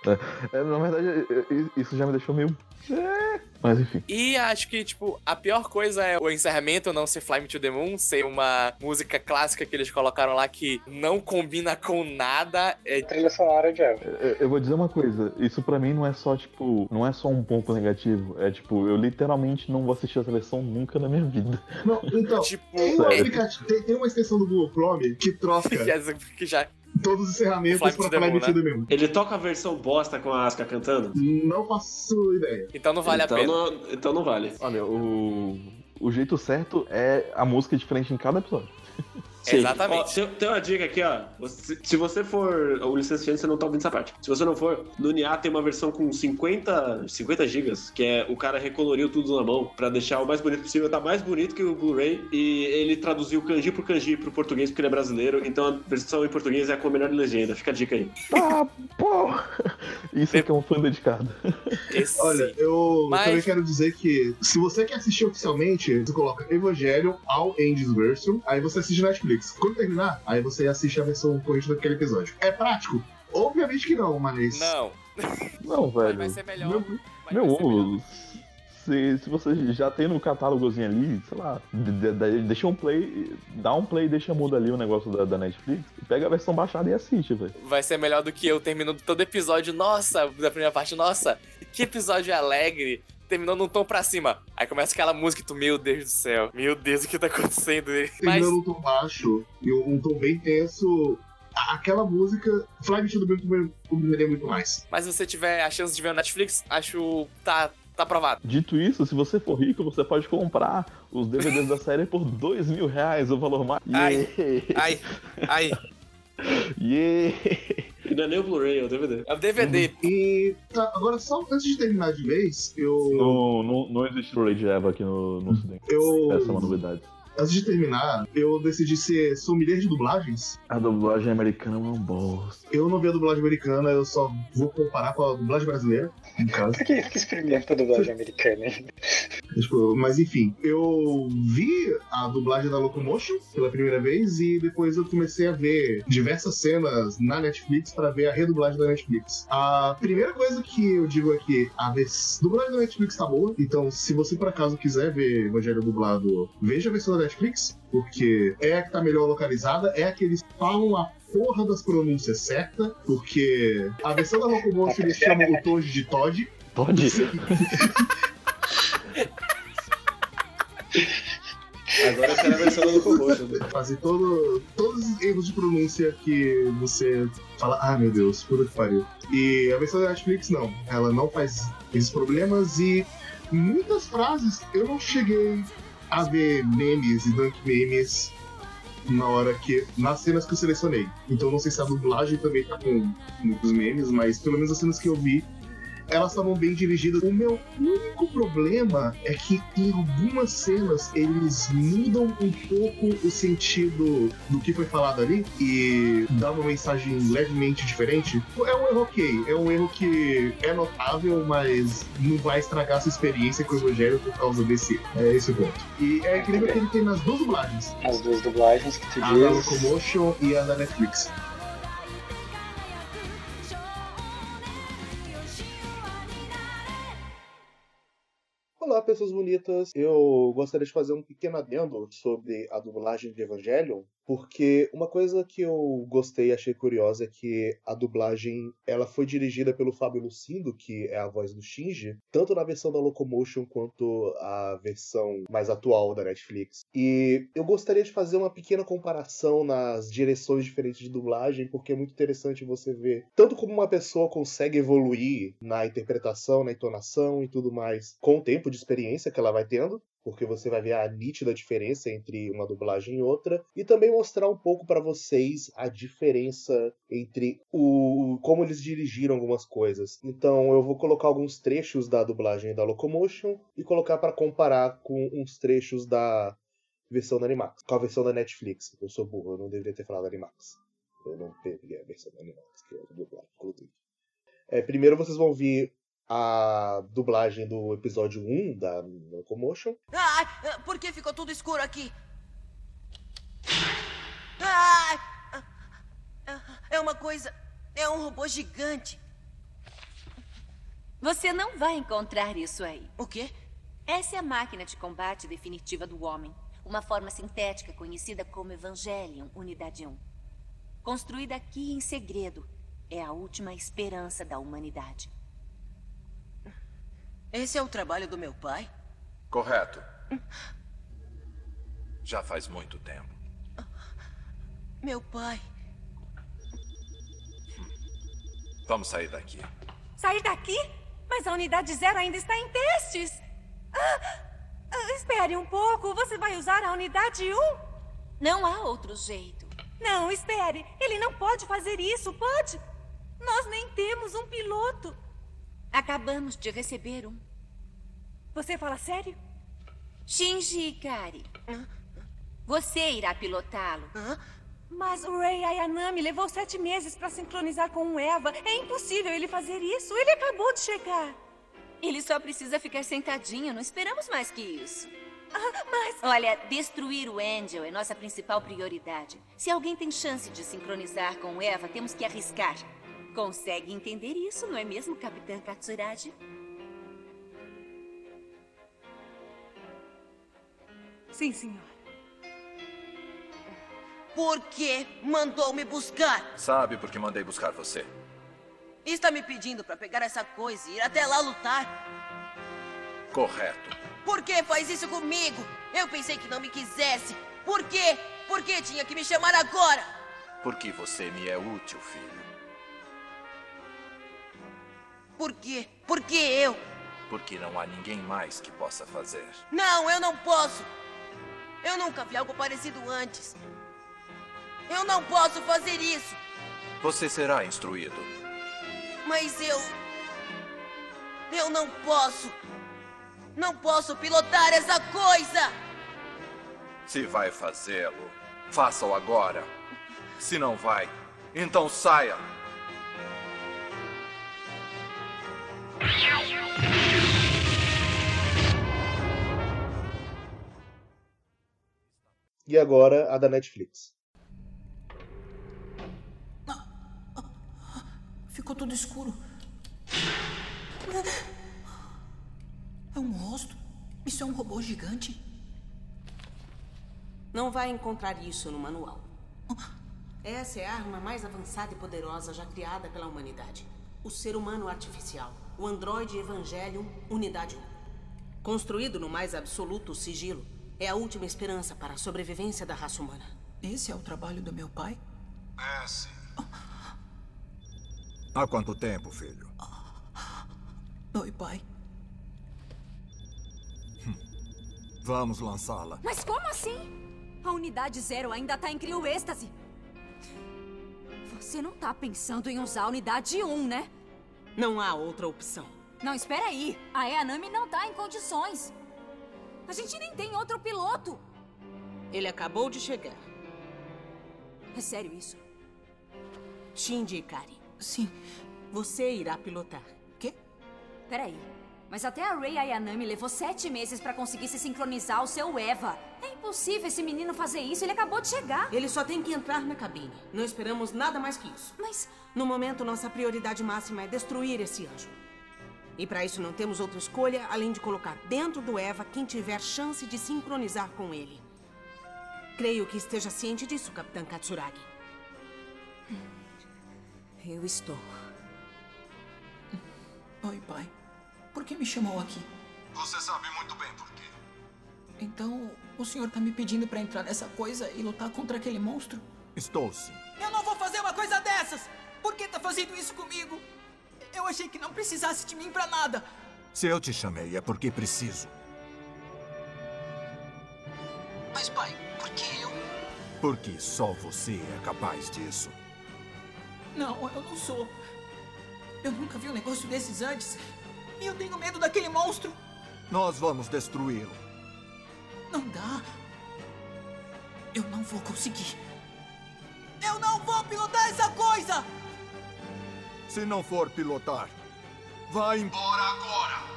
É, na verdade, é, é, isso já me deixou meio. É, Mas enfim. E acho que, tipo, a pior coisa é o encerramento não ser Fly Me to the Moon, ser uma música clássica que eles colocaram lá que não combina com nada. É, Trilha sonora de Eva. Eu- Eu vou dizer uma coisa, isso pra mim não é só, tipo, não é só um ponto negativo. É tipo, eu literalmente não vou assistir essa versão nunca na minha vida. Não, então, tipo. tem, um aplicativo- tem- tem uma extensão do Google Chrome que troca (laughs) que já. todos os encerramentos pra to the Fly Me Moon, to the Moon. Ele toca a versão bosta com a Asuka cantando? Não faço ideia. Então não vale então a pena. Não, então não vale. Olha, o, o jeito certo é a música diferente em cada episódio. (laughs) Exatamente. Ó, tem, tem uma dica aqui, ó. Você- se você for o licenciante, você não tá ouvindo essa parte. Se você não for, no NIA tem uma versão com 50, 50 gigas, que é o cara recoloriu tudo na mão pra deixar o mais bonito possível. Tá mais bonito que o Blu-ray. E ele traduziu kanji por kanji pro português, porque ele é brasileiro. Então a versão em português é com a melhor legenda. Fica a dica aí. Ah, pô! Isso aqui é um fã dedicado. Esse- (laughs) Olha, eu Mas- também quero dizer que se você quer assistir oficialmente, você coloca Evangelho All Ages Version, aí você assiste Netflix. Quando terminar, aí você assiste a versão corrigida daquele episódio. É prático? Obviamente que não, mas. Não, Não, mas velho. vai ser melhor. Meu, mas meu vai ser melhor. ovo, se, se você já tem no catálogozinho ali, sei lá, de- de- de- deixa um play, dá um play, deixa mudo ali o negócio da, da Netflix, pega a versão baixada e assiste, velho. Vai ser melhor do que eu terminando todo episódio. Nossa, da primeira parte, nossa, que episódio alegre. Terminou num tom pra cima. Aí começa aquela música e tu, meu Deus do céu. Meu Deus, o que tá acontecendo? Mas terminando um tom baixo e um tom bem tenso. Aquela música, Fly Me to the Moon combinaria muito mais. Mas se você tiver a chance de ver no Netflix, acho tá tá aprovado. Dito isso, se você for rico, você pode comprar os DVDs da série por dois mil reais, o valor mais. Ai. Yeah! Aí, aí, (laughs) Yeah! E não é nem o Blu-ray, é o DVD. é o DVD. E tá, agora, só antes de terminar de vez, eu. Não, não, não existe Blu-ray de Eva aqui no, no ocidente. eu Essa é uma novidade. Antes de terminar, eu decidi ser sommelier de dublagens. A dublagem americana é uma bosta. Eu não vi a dublagem americana, eu só vou comparar com a dublagem brasileira, no caso. Por que que experimenta a dublagem americana? Tipo, mas enfim, eu vi a dublagem da Locomotion pela primeira vez e depois eu comecei a ver diversas cenas na Netflix pra ver a redublagem da Netflix. A primeira coisa que eu digo é que a dublagem da Netflix tá boa, então se você por acaso quiser ver Evangelho dublado, veja a versão da Netflix, porque é a que tá melhor localizada, é a que eles falam a porra das pronúncias certas, porque a versão da Locomotion eles (laughs) chamam o Toji de Todd, Pode? Agora eu quero a versão do Locomotion. fazer todo, todos os erros de pronúncia que você fala, ah meu Deus, puta que pariu. E a versão da Netflix não, ela não faz esses problemas e muitas frases eu não cheguei a ver memes e dunk memes na hora que. nas cenas que eu selecionei. Então não sei se a dublagem também tá com muitos memes, mas pelo menos as cenas que eu vi. Elas estavam bem dirigidas. O meu único problema é que em algumas cenas eles mudam um pouco o sentido do que foi falado ali e dá uma mensagem levemente diferente. É um erro ok, é um erro que é notável, mas não vai estragar sua experiência com o Evangelho por causa desse é esse o ponto. E é incrível que ele tem nas duas dublagens, As duas dublagens que tu a da diz. Locomotion e a da Netflix. Olá, pessoas bonitas. Eu gostaria de fazer um pequeno adendo sobre a dublagem de Evangelion, porque uma coisa que eu gostei e achei curiosa é que a dublagem ela foi dirigida pelo Fábio Lucindo, que é a voz do Shinji, tanto na versão da Locomotion quanto a versão mais atual da Netflix. E eu gostaria de fazer uma pequena comparação nas direções diferentes de dublagem, porque é muito interessante você ver tanto como uma pessoa consegue evoluir na interpretação, na entonação e tudo mais com o tempo de experiência que ela vai tendo, porque você vai ver a nítida diferença entre uma dublagem e outra e também mostrar um pouco para vocês a diferença entre o como eles dirigiram algumas coisas. Então eu vou colocar alguns trechos da dublagem da Locomotion e colocar para comparar com uns trechos da versão da Animax, com a versão da Netflix. Eu sou burro, eu não deveria ter falado Animax. Eu não peguei a versão da Animax, que é dublagem, inclusive. É, primeiro vocês vão ver a dublagem do episódio 1 da Locomotion. Ai, por que ficou tudo escuro aqui? Ai, é uma coisa. É um robô gigante. Você não vai encontrar isso aí. O quê? Essa é a máquina de combate definitiva do homem. Uma forma sintética conhecida como Evangelion Unidade 1. Construída aqui em segredo. É a última esperança da humanidade. Esse é o trabalho do meu pai? Correto. Já faz muito tempo. Meu pai. Vamos sair daqui. Sair daqui? Mas a unidade zero ainda está em testes. Ah, ah, espere um pouco. Você vai usar a unidade 1? Não há outro jeito. Não, espere. Ele não pode fazer isso, pode? Nós nem temos um piloto. Acabamos de receber um. Você fala sério? Shinji Ikari. Você irá pilotá-lo. Mas o Rei Ayanami levou sete meses para sincronizar com o Eva. É impossível ele fazer isso. Ele acabou de chegar. Ele só precisa ficar sentadinho. Não esperamos mais que isso. Ah, mas. Olha, destruir o Angel é nossa principal prioridade. Se alguém tem chance de sincronizar com o Eva, temos que arriscar. Consegue entender isso, não é mesmo, Capitã Katsuragi? Sim, senhor. Por que mandou me buscar? Sabe por que mandei buscar você? Está me pedindo para pegar essa coisa e ir até lá lutar? Correto. Por que faz isso comigo? Eu pensei que não me quisesse. Por quê? Por que tinha que me chamar agora? Porque você me é útil, filho. Por quê? Por que eu? Porque não há ninguém mais que possa fazer. Não, eu não posso. Eu nunca vi algo parecido antes. Eu não posso fazer isso. Você será instruído. Mas eu. Eu não posso. Não posso pilotar essa coisa! Se vai fazê-lo, faça-o agora. Se não vai, então saia. E agora a da Netflix. Ficou tudo escuro. É um rosto? Isso é um robô gigante? Não vai encontrar isso no manual. Essa é a arma mais avançada e poderosa já criada pela humanidade. O ser humano artificial. O Android Evangelion Unidade 1. Construído no mais absoluto sigilo, é a última esperança para a sobrevivência da raça humana. Esse é o trabalho do meu pai? É, sim. Há quanto tempo, filho? Oi, pai. Vamos lançá-la. Mas como assim? A unidade zero ainda tá em crio êxtase. Você não tá pensando em usar a unidade 1, né? Não há outra opção. Não, espera aí. A Eanami não tá em condições. A gente nem tem outro piloto. Ele acabou de chegar. É sério isso? Shinji Ikari. Sim. Você irá pilotar. Quê? Peraí. Mas até a Rei Ayanami levou sete meses pra conseguir se sincronizar ao seu Eva. É impossível esse menino fazer isso, ele acabou de chegar. Ele só tem que entrar na cabine. Não esperamos nada mais que isso. Mas. No momento, nossa prioridade máxima é destruir esse anjo. E para isso não temos outra escolha além de colocar dentro do Eva quem tiver chance de sincronizar com ele. Creio que esteja ciente disso, Capitã Katsuragi. Eu estou. Oi, pai. Por que me chamou aqui? Você sabe muito bem por quê. Então, o senhor tá me pedindo para entrar nessa coisa e lutar contra aquele monstro? Estou sim. Eu não vou fazer uma coisa dessas! Por que tá fazendo isso comigo? Eu achei que não precisasse de mim para nada. Se eu te chamei é porque preciso. Mas, pai, por que eu? Porque só você é capaz disso. Não, eu não sou. Eu nunca vi um negócio desses antes. E eu tenho medo daquele monstro. Nós vamos destruí-lo. Não dá. Eu não vou conseguir. Eu não vou pilotar essa coisa! Se não for pilotar, vá embora agora!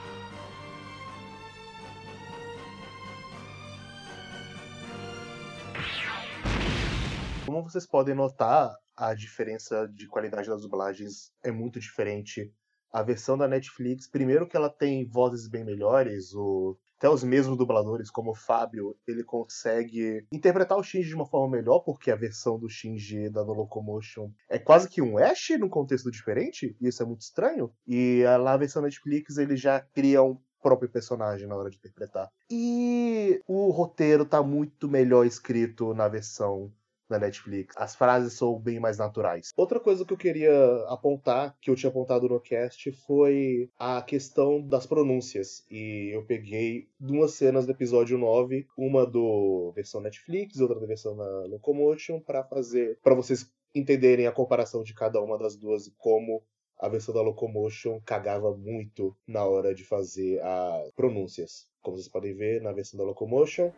Como vocês podem notar, a diferença de qualidade das dublagens é muito diferente. A versão da Netflix, primeiro que ela tem vozes bem melhores, o... até os mesmos dubladores, como o Fábio, ele consegue interpretar o Shinji de uma forma melhor, porque a versão do Shinji da No Locomotion é quase que um Ash num contexto diferente, e isso é muito estranho. E lá a versão Netflix, ele já cria um próprio personagem na hora de interpretar. E o roteiro tá muito melhor escrito na versão da Netflix. As frases são bem mais naturais. Outra coisa que eu queria apontar, que eu tinha apontado no cast, foi a questão das pronúncias. E eu peguei duas cenas do episódio 9, uma do versão Netflix, outra da versão na Locomotion, para fazer, para vocês entenderem a comparação de cada uma das duas e como a versão da Locomotion cagava muito na hora de fazer as pronúncias. Como vocês podem ver na versão da Locomotion.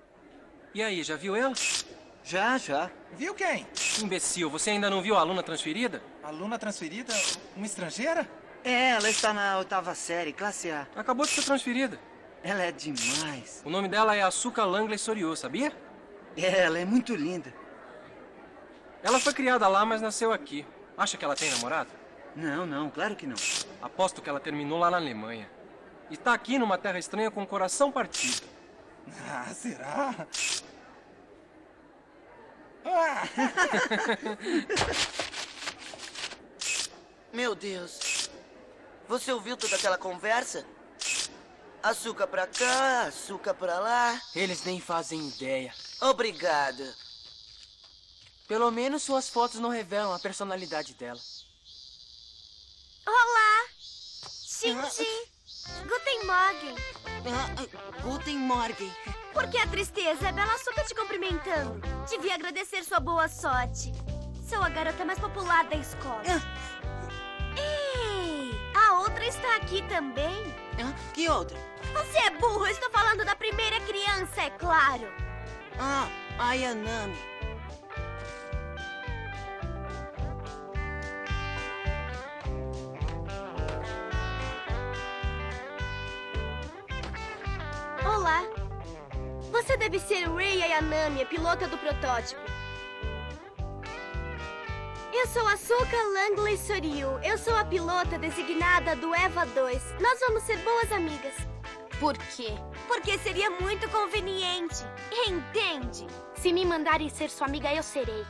E aí, já viu ela? Já, já. Viu quem? Imbecil, você ainda não viu a aluna transferida? Aluna transferida? Uma estrangeira? É, ela está na oitava série, classe A. Acabou de ser transferida. Ela é demais. O nome dela é Asuka Langley Soryu, sabia? É, ela é muito linda. Ela foi criada lá, mas nasceu aqui. Acha que ela tem namorado? Não, não, claro que não. Aposto que ela terminou lá na Alemanha. E tá aqui numa terra estranha com o coração partido. Ah, será? (laughs) Meu Deus. Você ouviu toda aquela conversa? Açúcar pra cá, açúcar pra lá. Eles nem fazem ideia. Obrigada. Pelo menos suas fotos não revelam a personalidade dela. Olá! Shinji! Guten Morgen! Ah, Guten Morgen! Por que a tristeza? É Bela Açúcar te cumprimentando. Devia agradecer sua boa sorte. Sou a garota mais popular da escola. Ei! A outra está aqui também. Que outra? Você é burro, eu estou falando da primeira criança, é claro. Ah, a Yanami. Olá. Você deve ser Rei Ayanami, a pilota do protótipo. Eu sou Asuka Langley Soryu. Eu sou a pilota designada do Eva 2. Nós vamos ser boas amigas. Por quê? Porque seria muito conveniente. Entende? Se me mandarem ser sua amiga, eu serei.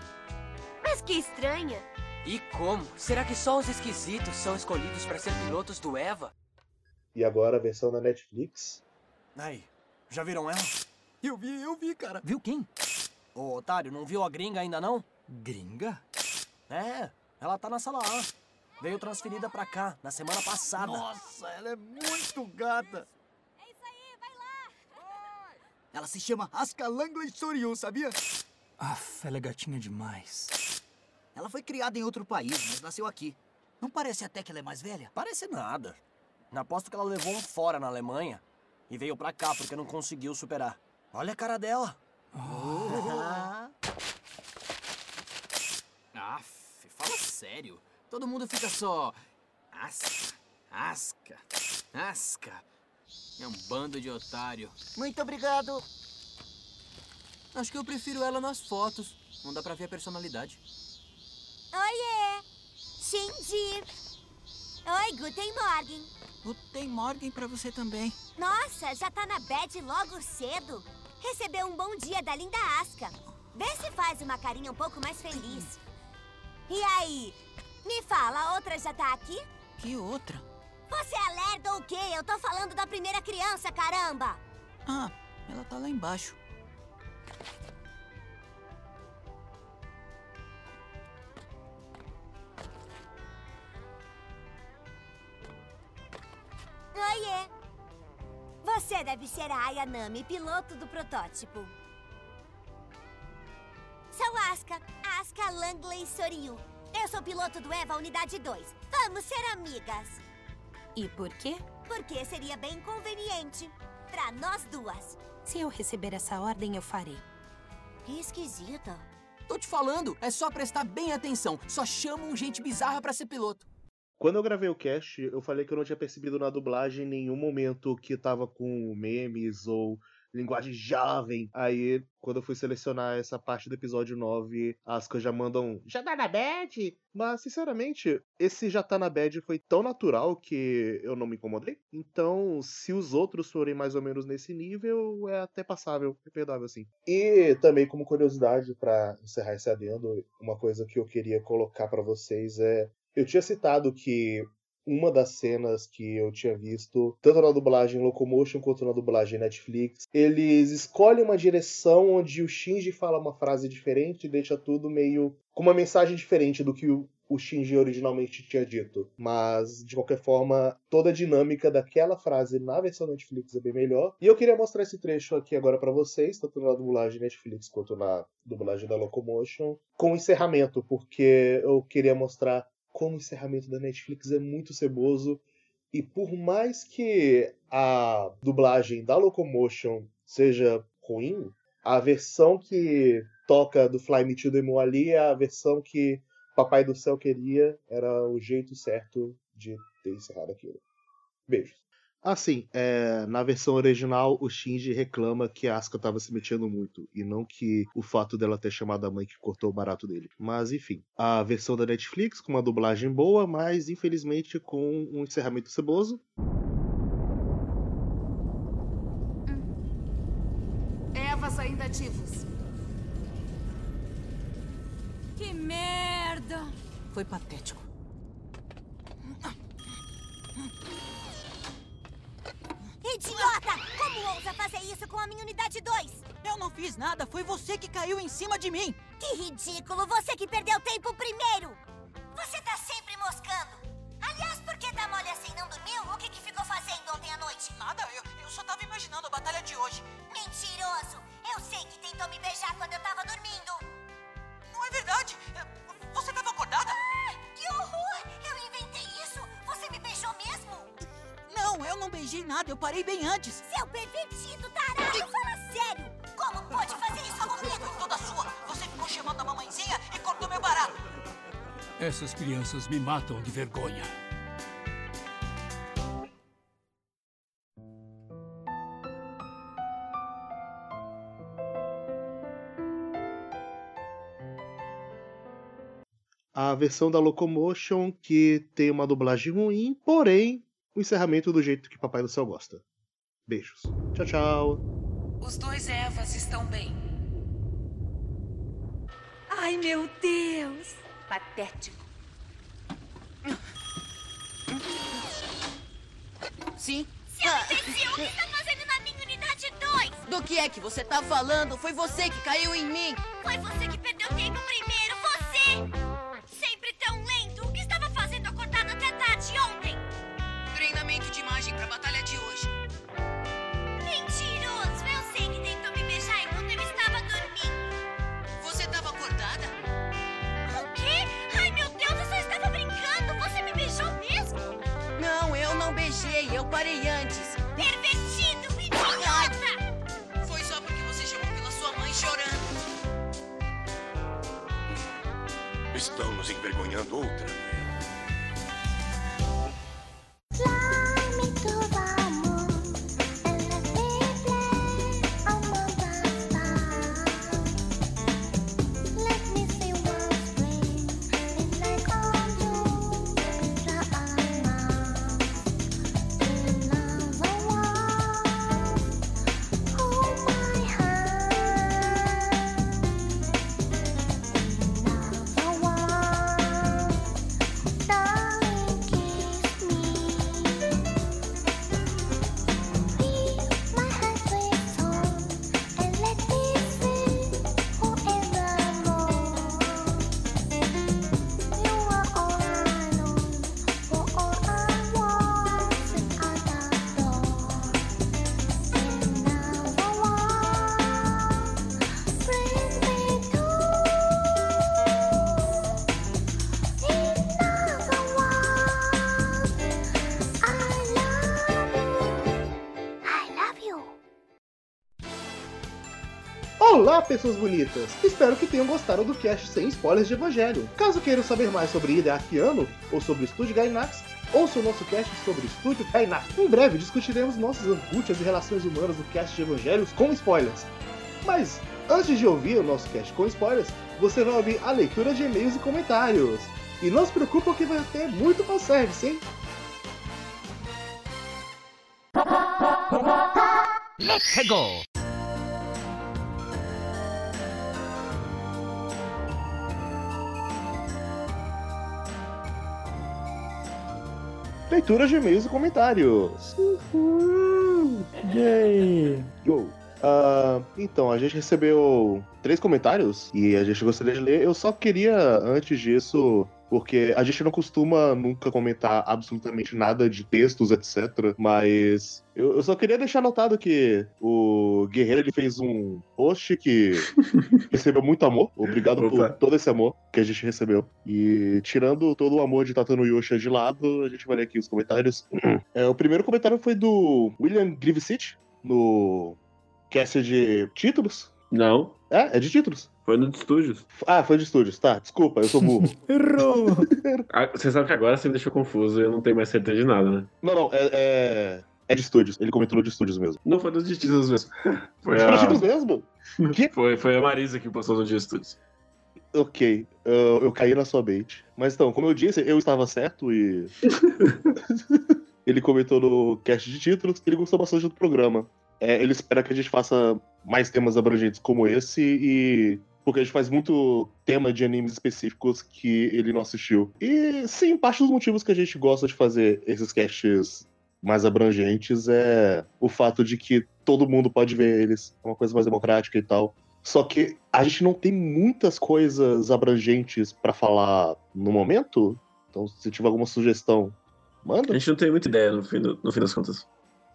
Mas que estranha. E como? Será que só os esquisitos são escolhidos para ser pilotos do Eva? E agora a versão da Netflix. Aí, já viram ela? Eu vi, eu vi, cara. Viu quem? Ô, otário, não viu a gringa ainda não? Gringa? É, ela tá na sala A. Veio transferida pra cá, na semana passada. Nossa, ela é muito gata. É isso aí, vai lá. Ela se chama Asuka Langley Soryu, sabia? Aff, ela é gatinha demais. Ela foi criada em outro país, mas nasceu aqui. Não parece até que ela é mais velha? Parece nada. Aposto que ela levou um fora na Alemanha e veio pra cá porque não conseguiu superar. Olha a cara dela. Oh. (laughs) Aff, fala sério. Todo mundo fica só. Asca, asca, asca. É um bando de otário. Muito obrigado. Acho que eu prefiro ela nas fotos. Não dá pra ver a personalidade. Oiê! Shinji! Oi, Guten Morgen! Guten Morgen pra você também. Nossa, já tá na bed logo cedo. Recebeu um bom dia da linda Asca. Vê se faz uma carinha um pouco mais feliz. E aí? Me fala, a outra já tá aqui? Que outra? Você é lerdo ou quê? Eu tô falando da primeira criança, caramba! Ah, ela tá lá embaixo. Oiê! Você deve ser a Ayanami, piloto do protótipo. Sou Aska, Aska Langley Soryu. Eu sou piloto do EVA Unidade 2. Vamos ser amigas. E por quê? Porque seria bem conveniente. Pra nós duas. Se eu receber essa ordem, eu farei. Que esquisita. Tô te falando, é só prestar bem atenção. Só chamam gente bizarra pra ser piloto. Quando eu gravei o cast, eu falei que eu não tinha percebido na dublagem em nenhum momento que tava com memes ou linguagem jovem. Aí, quando eu fui selecionar essa parte do episódio 9, as coisas já mandam. Já tá na bad? Mas, sinceramente, esse já tá na bad foi tão natural que eu não me incomodei. Então, se os outros forem mais ou menos nesse nível, é até passável, é perdoável assim. E também, como curiosidade, para encerrar esse adendo, uma coisa que eu queria colocar para vocês é. Eu tinha citado que uma das cenas que eu tinha visto, tanto na dublagem Locomotion quanto na dublagem Netflix, eles escolhem uma direção onde o Shinji fala uma frase diferente e deixa tudo meio com uma mensagem diferente do que o, o Shinji originalmente tinha dito. Mas, de qualquer forma, toda a dinâmica daquela frase na versão Netflix é bem melhor. E eu queria mostrar esse trecho aqui agora para vocês, tanto na dublagem Netflix quanto na dublagem da Locomotion, com encerramento, porque eu queria mostrar como o encerramento da Netflix é muito ceboso. E por mais que a dublagem da Locomotion seja ruim, a versão que toca do Fly Me to the Moon ali é a versão que Papai do Céu queria, era o jeito certo de ter encerrado aquilo. Beijos. Assim, é, na versão original, o Shinji reclama que a Asuka estava se metendo muito, e não que o fato dela ter chamado a mãe que cortou o barato dele. Mas enfim, a versão da Netflix com uma dublagem boa, mas infelizmente com um encerramento ceboso. Evas ainda ativos. Que merda! Foi patético. Idiota! Como ousa fazer isso com a minha unidade 2? Eu não fiz nada, foi você que caiu em cima de mim. Que ridículo! Você que perdeu tempo primeiro! Você tá sempre moscando. Aliás, por que tá mole assim? Não dormiu? O que, que ficou fazendo ontem à noite? Nada, eu, eu só tava imaginando a batalha de hoje. Mentiroso! Eu sei que tentou me beijar quando eu tava dormindo. Não é verdade! Você tava acordada? Ah, que horror! Eu inventei isso! Você me beijou mesmo? Não, eu não beijei nada, eu parei bem antes. Seu pervertido tarado, fala sério! Como pode fazer isso comigo? Toda sua! Você ficou chamando a mamãezinha e cortou meu barato! Essas crianças me matam de vergonha. A versão da Locomotion que tem uma dublagem ruim, porém o encerramento do jeito que Papai do Céu gosta. Beijos. Tchau, tchau. Os dois Evas estão bem. Ai, meu Deus! Patético. Sim? Seu imbecil, o que está fazendo na minha unidade 2? Do que é que você tá falando? Foi você que caiu em mim. Foi você que perdeu tempo envergonhando outra pessoas bonitas! Espero que tenham gostado do cast sem spoilers de Evangelho. Caso queiram saber mais sobre Ida Arquiano ou sobre o Estúdio Gainax, ouça o nosso cast sobre o Estúdio Gainax. Em breve discutiremos nossas angústias e relações humanas do cast de Evangelhos com spoilers. Mas, antes de ouvir o nosso cast com spoilers, você vai ouvir a leitura de e-mails e comentários. E não se preocupe que vai ter muito fanservice, hein? Let's go! Leitura de e-mails e comentários. Uhul! Yay! Yo! Ah, então, a gente recebeu três comentários e a gente gostaria de ler. Eu só queria, antes disso, porque a gente não costuma nunca comentar absolutamente nada de textos, etc. Mas eu, eu só queria deixar notado que o Guerreiro ele fez um post que (laughs) recebeu muito amor. Obrigado por todo esse amor que a gente recebeu. E tirando todo o amor de Tatano Yosha de lado, a gente vai ler aqui os comentários. (clears throat) É, o primeiro comentário foi do William Grivesich, no cast de títulos. Não. É, é de títulos. Foi no de estúdios. Ah, foi de estúdios, tá. Desculpa, eu sou burro. (laughs) Errou! Ah, Você sabe que agora você me deixou confuso e eu não tenho mais certeza de nada, né? não, não, é, é. é de estúdios. Ele comentou no de estúdios mesmo. Não foi nos de títulos mesmo. (laughs) Foi Foi de a... títulos mesmo? (laughs) Foi, foi a Marisa que postou no de estúdios. Ok, eu, eu caí na sua bait. Mas então, como eu disse, eu estava certo e. ele comentou no cast de títulos que ele gostou bastante do programa. É, ele espera que a gente faça mais temas abrangentes como esse e. Porque a gente faz muito tema de animes específicos que ele não assistiu. E sim, parte dos motivos que a gente gosta de fazer esses casts mais abrangentes é o fato de que todo mundo pode ver eles. É uma coisa mais democrática e tal. Só que a gente não tem muitas coisas abrangentes pra falar no momento. Então, se tiver alguma sugestão, manda. A gente não tem muita ideia no fim, do- no fim das contas.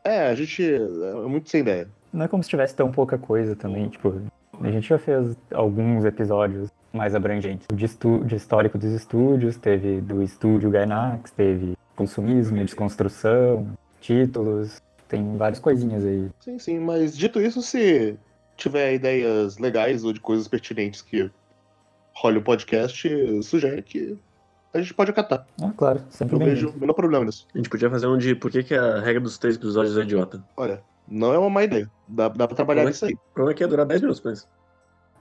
É, a gente é muito sem ideia. Não é como se tivesse tão pouca coisa também, tipo, a gente já fez alguns episódios mais abrangentes. De, estu- de histórico dos estúdios, teve do estúdio Gainax, teve consumismo, desconstrução, títulos, tem várias coisinhas aí. Sim, sim, mas dito isso, se tiver ideias legais ou de coisas pertinentes que role o podcast, sugere que a gente pode acatar. Ah, claro, sempre Eu bem vejo o menor problema nisso. A gente podia fazer um de por que, que a regra dos três episódios é idiota. Olha, não é uma má ideia. Dá, dá pra trabalhar é nisso aí. O problema é que ia durar 10 minutos, mas.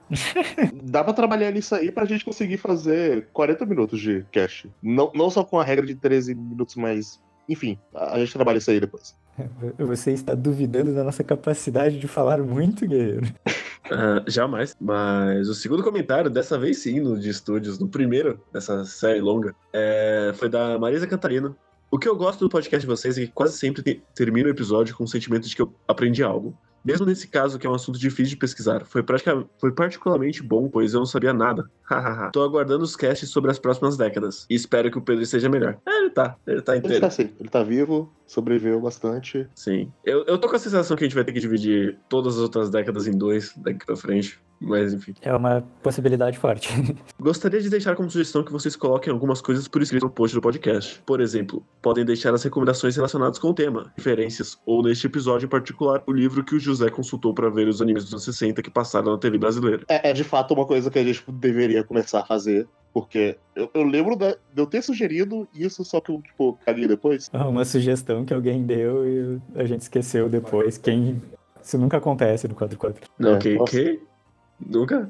(laughs) Dá pra trabalhar nisso aí pra gente conseguir fazer 40 minutos de cast. Não, não só com a regra de 13 minutos, mas. Enfim, a, a gente trabalha isso aí depois. (laughs) Você está duvidando da nossa capacidade de falar muito, guerreiro. (laughs) Ah, jamais. Mas o segundo comentário, dessa vez sim, no de estúdios, no primeiro dessa série longa, é, foi da Marisa Cantarino. O que eu gosto do podcast de vocês é que quase sempre te- termina o episódio com o sentimento de que eu aprendi algo. Mesmo nesse caso, que é um assunto difícil de pesquisar, foi, foi particularmente bom, pois eu não sabia nada. (laughs) Hahaha. Tô aguardando os casts sobre as próximas décadas. E espero que o Pedro esteja melhor. É, ele tá. Ele tá Ele inteiro. tá sim, ele tá vivo, sobreviveu bastante. Sim. Eu, eu tô com a sensação que a gente vai ter que dividir todas as outras décadas em dois daqui pra frente. Mas enfim. É uma possibilidade forte. (laughs) Gostaria de deixar como sugestão que vocês coloquem algumas coisas por escrito no post do podcast. Por exemplo, podem deixar as recomendações relacionadas com o tema, referências, ou neste episódio em particular, o livro que o José consultou para ver os animes dos anos 60 que passaram na TV brasileira. É, é de fato uma coisa que a gente deveria começar a fazer. Porque eu, eu lembro da- de eu ter sugerido isso, só que eu, tipo, caguei depois. (laughs) Uma sugestão que alguém deu e a gente esqueceu depois. Quem. Isso nunca acontece no 4x4. Não, É, que, que? Nunca?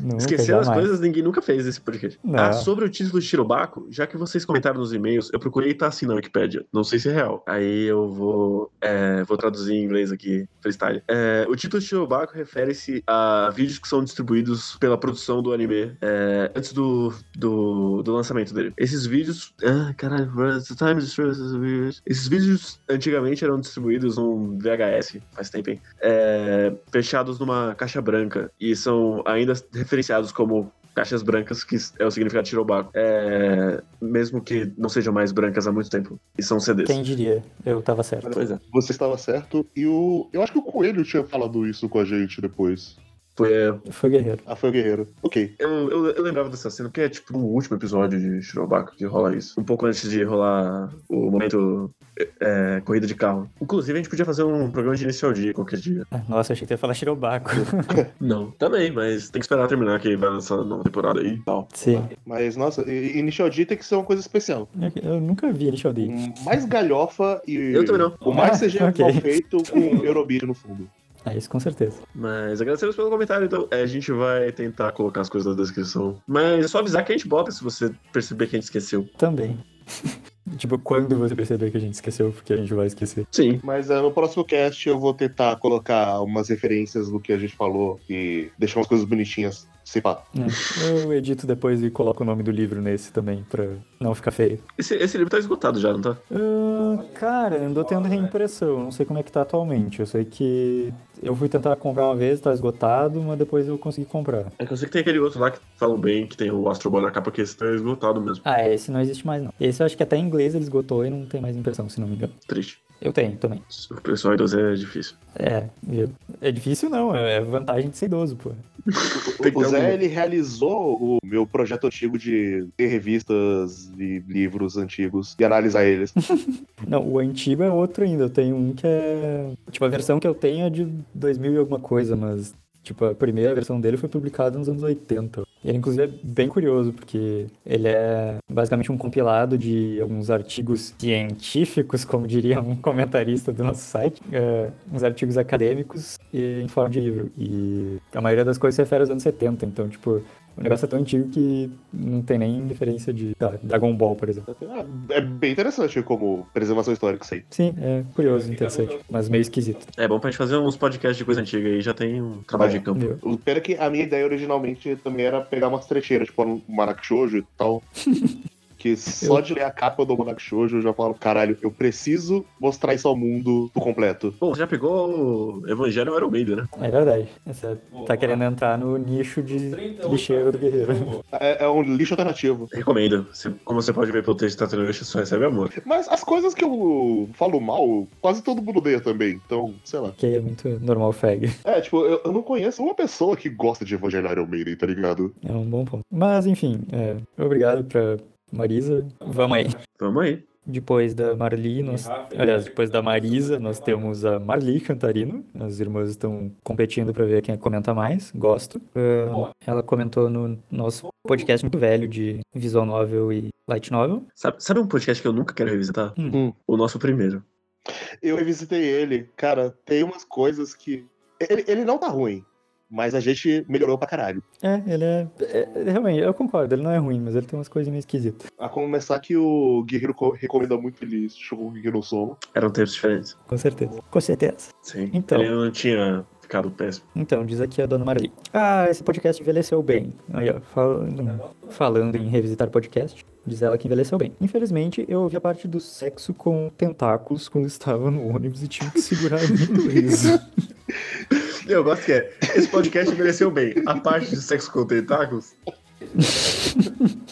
Nunca, Esquecer as jamais. coisas, ninguém nunca fez esse podcast. Não. Ah, sobre o título de Shirobako, já que vocês comentaram nos e-mails, eu procurei e tá assim na Wikipedia. Não sei se é real. Aí eu vou, é, vou traduzir em inglês aqui, freestyle. É, o título de Shirobako refere-se a vídeos que são distribuídos pela produção do anime é, antes do, do, do lançamento dele. Esses vídeos. Ah, caralho, the time esses vídeos antigamente eram distribuídos num VHS, faz tempo, hein? É, fechados numa caixa branca e são ainda referenciados como caixas brancas, que é o significado de Shirobako. É, mesmo que não sejam mais brancas há muito tempo. E são CDs. Quem diria? Eu tava certo. Pois é. Você estava certo. E o. Eu acho que o Coelho tinha falado isso com a gente depois. Foi, é, Foi guerreiro. Ah, foi o Guerreiro. Ok. Eu, eu, eu lembrava dessa cena, porque é tipo no último episódio de Shirobako que rola isso. Um pouco antes de rolar o momento é, corrida de carro. Inclusive, a gente podia fazer um programa de inicial dia qualquer dia. Ah, Nossa, achei que ia falar Shirobaco. (laughs) Não, também, mas tem que esperar terminar que vai lançar a nova temporada aí e tal. Sim. Mas, nossa, Initial D tem que ser uma coisa especial. Eu nunca vi Initial D. Mais galhofa e. Eu também não. O mais Ah, CG ok. mal feito com (laughs) Eurobeat no fundo. Ah, isso com certeza. Mas agradecemos pelo comentário, então é, a gente vai tentar colocar as coisas na descrição. Mas é só avisar que a gente bota se você perceber que a gente esqueceu. Também. (laughs) tipo, quando você perceber que a gente esqueceu, porque a gente vai esquecer. Sim. Mas é, no próximo cast eu vou tentar colocar umas referências do que a gente falou e deixar umas coisas bonitinhas. Sei pá. É, Eu edito depois e coloco o nome do livro nesse também, pra não ficar feio. Esse, esse livro tá esgotado já, não tá? Ah, cara, andou tendo reimpressão, não sei como é que tá atualmente. Eu sei que eu fui tentar comprar uma vez, tá esgotado, mas depois eu consegui comprar. É que eu sei que tem aquele outro lá que falam bem, que tem o Astro Boy na capa, que esse tá esgotado mesmo. Ah, esse não existe mais não. Esse eu acho que até em inglês ele esgotou e não tem mais impressão, se não me engano. Triste. Eu tenho também. O pessoal idoso é difícil. É, viu? É difícil não, é vantagem de ser idoso, pô. (laughs) O Zé, ele realizou o meu projeto antigo de ter revistas e livros antigos e analisar eles. (laughs) Não, o antigo é outro ainda. Eu tenho um que é. Tipo, a versão que eu tenho é de 2000 e alguma coisa, mas. Tipo, a primeira versão dele foi publicada nos anos 80. Ele, inclusive, é bem curioso, porque ele é basicamente um compilado de alguns artigos científicos, como diria um (laughs) comentarista do nosso site, é, uns artigos acadêmicos e em forma de livro. E a maioria das coisas se refere aos anos 70, então, tipo, o negócio é tão antigo que não tem nem referência de tá, Dragon Ball, por exemplo. É bem interessante como preservação histórica isso aí. Sim, é curioso, interessante, mas meio esquisito. É bom pra gente fazer uns podcasts de coisa antiga aí, já tem um trabalho de campo. O pena é que a minha ideia originalmente também era pegar umas trecheiras, tipo um Marac Shoujo e tal. (laughs) que só de ler a capa do Marac Shoujo eu já falo, caralho, eu preciso mostrar isso ao mundo por completo. Bom, você já pegou o Evangelho Iron Maiden, né? É verdade. Você tá querendo entrar no nicho de lixeiro do guerreiro. É, é um lixo alternativo. Recomendo. Você- como você pode ver pelo texto da Tartaruga, só recebe amor. Mas as coisas que eu falo mal, quase todo mundo odeia também. Então, sei lá. Que é muito normal fag. É, tipo, eu, eu não conheço uma pessoa que gosta de Evangelho Iron Maiden, tá ligado? É um bom ponto. Mas, enfim, é, obrigado pra Marisa. Vamos aí. Vamos aí. Depois da Marli, nós, aliás, depois da Marisa, nós temos a Marli Cantarino. As irmãs estão competindo pra ver quem comenta mais. Gosto. Ah, ela comentou no nosso podcast muito velho de visual novel e light novel. Sabe, sabe um podcast que eu nunca quero revisitar? Hum. O nosso primeiro. Eu revisitei ele, cara, tem umas coisas que. Ele, ele não tá ruim, mas a gente melhorou pra caralho. É, ele é, é- é- Realmente, eu concordo, ele não é ruim, mas ele tem umas coisas meio esquisitas. A começar que o Guerreiro co- recomenda muito ele Shokugeki no Sono. Eram tempos diferentes. Com certeza. Com certeza. Sim. Então. Ele não tinha ficado péssimo. Então, diz aqui a dona Marli. Ah, esse podcast envelheceu bem. Aí, ó, falando, falando em revisitar podcast, diz ela que envelheceu bem. Infelizmente, eu ouvi a parte do sexo com tentáculos quando estava no ônibus e tive que segurar muito riso. (laughs) Eu gosto que é. Esse podcast envelheceu bem. A parte de sexo com tentáculos. (laughs)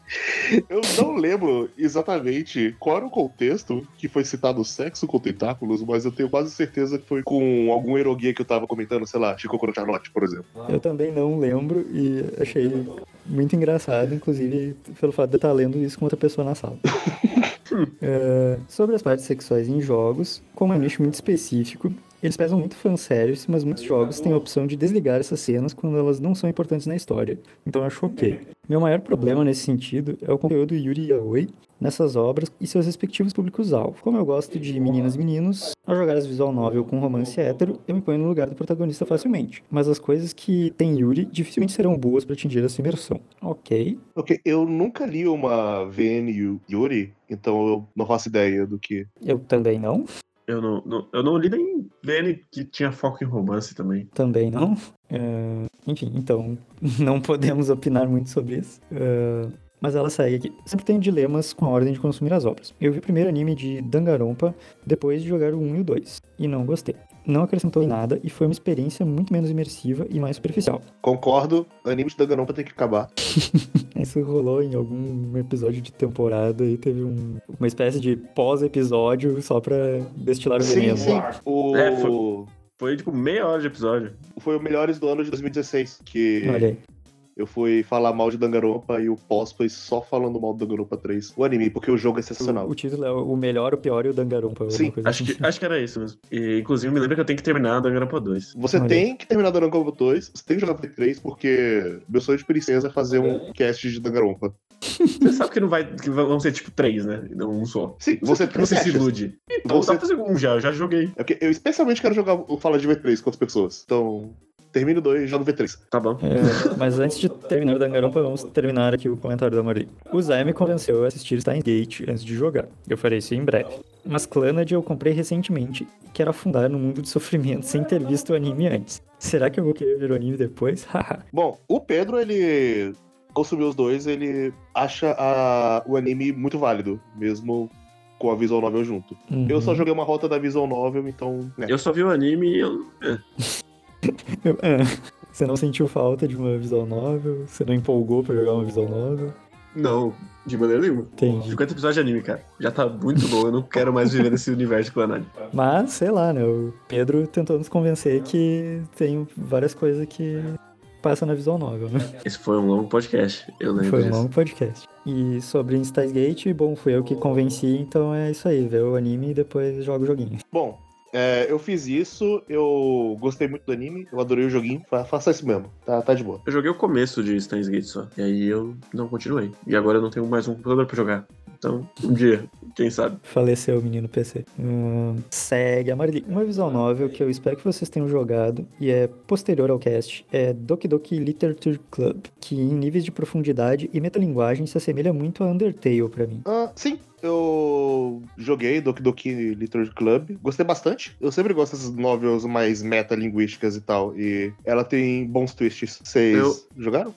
Eu não lembro exatamente qual era o contexto que foi citado sexo com tentáculos, mas eu tenho quase certeza que foi com algum eroguia que eu tava comentando, sei lá, Chico Chanote, por exemplo. Eu também não lembro e achei muito engraçado, inclusive pelo fato de eu estar lendo isso com outra pessoa na sala. (laughs) É, sobre as partes sexuais em jogos, como é um nicho muito específico, eles pesam muito fanservice, mas muitos jogos têm a opção de desligar essas cenas quando elas não são importantes na história. Então eu acho ok. Meu maior problema nesse sentido é o conteúdo Yuri Yaoi nessas obras e seus respectivos públicos-alvo. Como eu gosto de meninas e meninos, ao jogar as visual novel com romance hétero, eu me ponho no lugar do protagonista facilmente. Mas as coisas que tem Yuri dificilmente serão boas para atingir essa imersão. Ok. Ok, eu nunca li uma VN Yu- Yuri, então eu não faço ideia do que. Eu também não. Eu não, não- eu não li nem VN que tinha foco em romance também. Também não. É, enfim, então (laughs) não podemos opinar muito sobre isso. É, mas ela segue aqui. Sempre tenho dilemas com a ordem de consumir as obras. Eu vi o primeiro anime de Danganronpa depois de jogar o 1 e o 2 e não gostei. Não acrescentou em nada e foi uma experiência muito menos imersiva e mais superficial. Concordo, anime de Danganronpa tem que acabar. (laughs) Isso rolou em algum episódio de temporada e teve um- uma espécie de pós-episódio só pra destilar o Sim, veneno. sim. O... É, foi, foi tipo meia hora de episódio. Foi o Melhores do ano de 2016, que Olha aí. Eu fui falar mal de Danganronpa e o pós foi só falando mal do Danganronpa 3, o anime, porque o jogo é sensacional. O, o título é o melhor, o pior e o Danganronpa. Sim, Acho que, acho que era isso mesmo. E, inclusive, me lembra que eu tenho que terminar Danganronpa 2. Você Olha. tem que terminar Danganronpa 2, você tem que jogar V3, porque meu sonho de princesa é fazer um cast de Danganronpa. Você sabe que não vai. que vão ser tipo três, né? Não um só. Sim, você, Você se acha? ilude. Então Você- dá pra fazer um já, eu já joguei. É porque eu especialmente quero jogar o Fala de V3 com outras pessoas. Então, termino 2 e jogo V3. Tá bom. É, mas antes de terminar o Danganronpa, vamos terminar aqui o comentário da Maria. O Zé me convenceu a assistir Steins Gate antes de jogar. Eu farei isso em breve. Mas Clannad eu comprei recentemente e quero afundar no mundo de sofrimento sem ter visto o anime antes. Será que eu vou querer ver o anime depois? (laughs) Haha. Bom, o Pedro, ele consumiu os dois, ele acha a- o anime muito válido, mesmo com a visual novel junto. Uhum. Eu só joguei uma rota da visual novel, então. Né. Eu só vi o anime e eu. (laughs) é. Você não sentiu falta de uma visual novel? Você não empolgou pra jogar uma visual novel? Não, de maneira nenhuma. Entendi. 50 episódios de anime, cara. Já tá muito bom. Eu não quero mais viver nesse universo de Clanad. Mas, sei lá, né? O Pedro tentou nos convencer que tem várias coisas que passam na visual novel, né? Esse foi um longo podcast. Eu lembro Foi um disso. longo podcast. E sobre Steins Gate, bom, fui eu que convenci, então é isso aí, ver o anime e depois joga o joguinho. Bom, é, eu fiz isso, eu gostei muito do anime, eu adorei o joguinho, fa- faça isso mesmo, tá, tá de boa. Eu joguei o começo de Steins Gate só. E aí eu não continuei. E agora eu não tenho mais um computador pra jogar. Então, um dia, quem sabe? Faleceu o menino PC. Hum, segue a Marli. Uma visual novel que eu espero que vocês tenham jogado e é posterior ao cast é Doki Doki Literature Club, que em níveis de profundidade e metalinguagem se assemelha muito a Undertale pra mim. Ah, sim, eu joguei Doki Doki Literature Club, gostei bastante. Eu sempre gosto dessas novels mais metalinguísticas e tal, e ela tem bons twists. Vocês Eu- jogaram?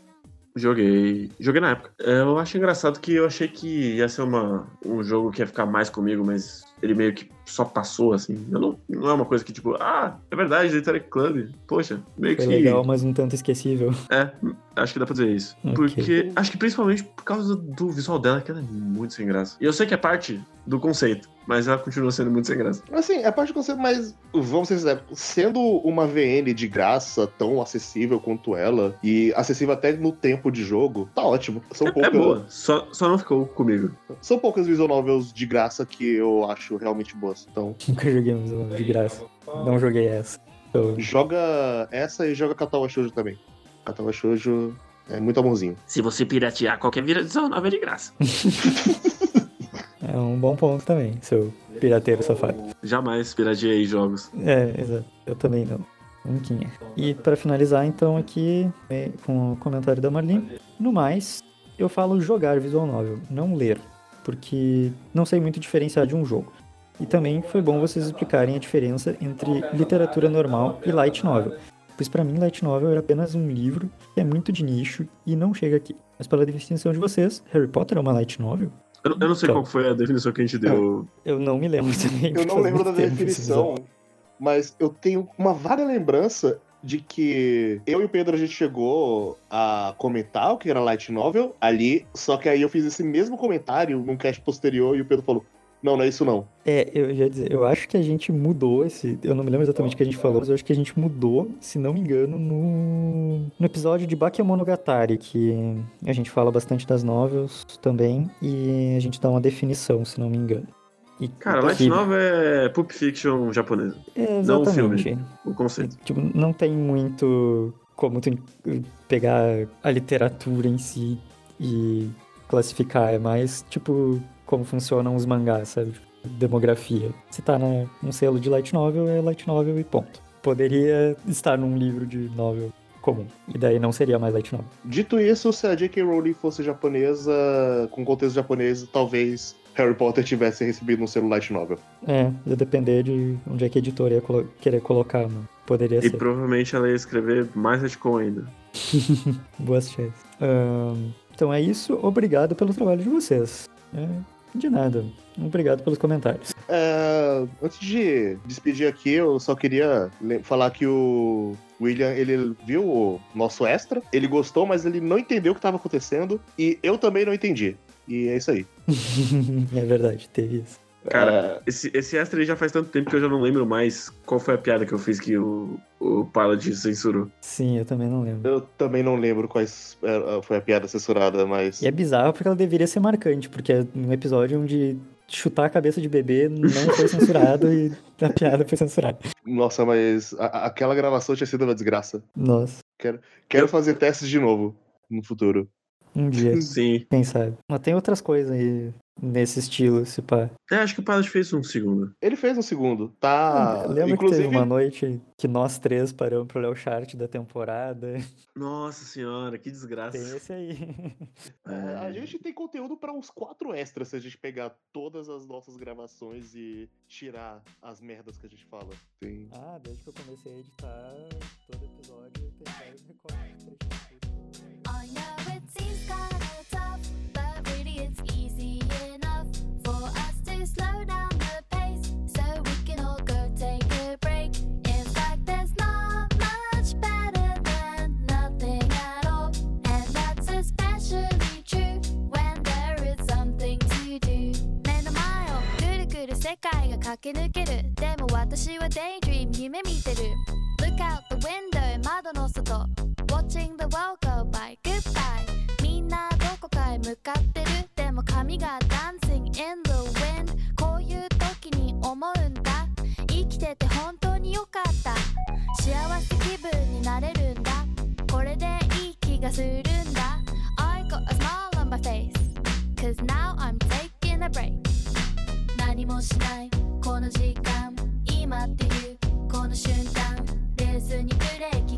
Joguei. Joguei na época. Eu acho engraçado que eu achei que ia ser uma, um jogo que ia ficar mais comigo, mas ele meio que só passou, assim. Eu não, não é uma coisa que, tipo, ah, é verdade, Literary Club. Poxa, meio Foi que. legal, mas um tanto esquecível. É, acho que dá pra dizer isso. Ok. Porque. Acho que principalmente por causa do visual dela, que ela é muito sem graça. E eu sei que é parte do conceito, mas ela continua sendo muito sem graça. Assim, é parte do conceito, mas vamos ser sinceros, sendo uma VN de graça tão acessível quanto ela, e acessível até no tempo de jogo, tá ótimo. São É, poucas, é boa, só, só não ficou comigo. São poucas visual novels de graça que eu acho realmente boas. Então, Nunca joguei uma visual de graça. Não joguei essa. Então, joga essa e joga Katawa Shoujo também. Katawa Shoujo é muito amorzinho. Se você piratear qualquer visual nova é de graça. (laughs) é um bom ponto também, seu pirateiro safado. Jamais pirateei jogos. É, exato. Eu também não. Nunca. E pra finalizar, então, aqui é, com o comentário da Marlene. No mais, eu falo jogar visual novel, não ler, porque não sei muito diferenciar de um jogo. E também foi bom vocês explicarem a diferença entre literatura normal e light novel. Pois pra mim, light novel era apenas um livro que é muito de nicho e não chega aqui. Mas pela definição de vocês, Harry Potter é uma light novel? Eu, eu não sei Então. qual foi a definição que a gente deu. Eu não me lembro (laughs) também. Eu não lembro da definição, mas eu tenho uma vaga lembrança de que eu e o Pedro a gente chegou a comentar o que era light novel ali, só que aí eu fiz esse mesmo comentário num cast posterior e o Pedro falou: "Não, não é isso não". É, eu já ia dizer, eu acho que a gente mudou esse. Eu não me lembro exatamente o que a gente falou, mas eu acho que a gente mudou, se não me engano, no, no episódio de Bakemonogatari, que a gente fala bastante das novels também, e a gente dá uma definição, se não me engano. E Cara, Light Novel é Pulp Fiction japonesa. É, Não o filme, o conceito. Tipo, não tem muito como tu pegar a literatura em si e classificar. É mais, tipo, como funcionam os mangás, sabe? Demografia. Se tá na, num selo de light novel, é light novel e ponto. Poderia estar num livro de novel comum. E daí não seria mais light novel. Dito isso, se a J.K. Rowling fosse japonesa, com contexto japonês, talvez Harry Potter tivesse recebido um selo light novel. É, ia depender de onde é que a editora ia colo- querer colocar, mano. Poderia E ser. provavelmente ela ia escrever mais retcon ainda. (laughs) Boas chances. Ahn, então é isso. Obrigado pelo trabalho de vocês. É, de nada. Obrigado pelos comentários. É, antes de despedir aqui, eu só queria falar que o William, ele viu o nosso extra, ele gostou, mas ele não entendeu o que estava acontecendo, e eu também não entendi. E é isso aí. (laughs) é verdade, teve isso. Cara, esse, esse extra aí já faz tanto tempo que eu já não lembro mais qual foi a piada que eu fiz que o, o Pilot censurou. Sim, eu também não lembro. Eu também não lembro quais é, foi a piada censurada, mas. E é bizarro porque ela deveria ser marcante, porque é um episódio onde chutar a cabeça de bebê não foi censurado e a piada foi censurada. Nossa, mas a- aquela gravação tinha sido uma desgraça. Nossa, Quero, quero fazer testes de novo no futuro. um dia. (laughs) Sim. Quem sabe? Mas tem outras coisas aí nesse estilo, se pá. É, acho que o Pilot fez um segundo. Ele fez um segundo, tá? Lembra Inclusive, que teve uma noite que nós três paramos pra olhar o chart da temporada? Nossa senhora, que desgraça. Tem esse aí. é, a gente tem conteúdo pra uns quatro extras se a gente pegar todas as nossas gravações e tirar as merdas que a gente fala. Tem. Ah, desde que eu comecei a editar todo episódio, tem vários recortes. 界が駆け抜けるでも私は daydream 夢見てる Look out the window 窓の外 Watching the world go by goodbye みんなどこかへ向かってるでも髪が dancing in the wind こういう時に思うんだ生きてて本当に良かった幸せ気分になれるんだこれでいい気がするんだ I got a smile on my face Cause now I'm taking a break 何もしない。この時間今っていうこの瞬間レースにブレーキ。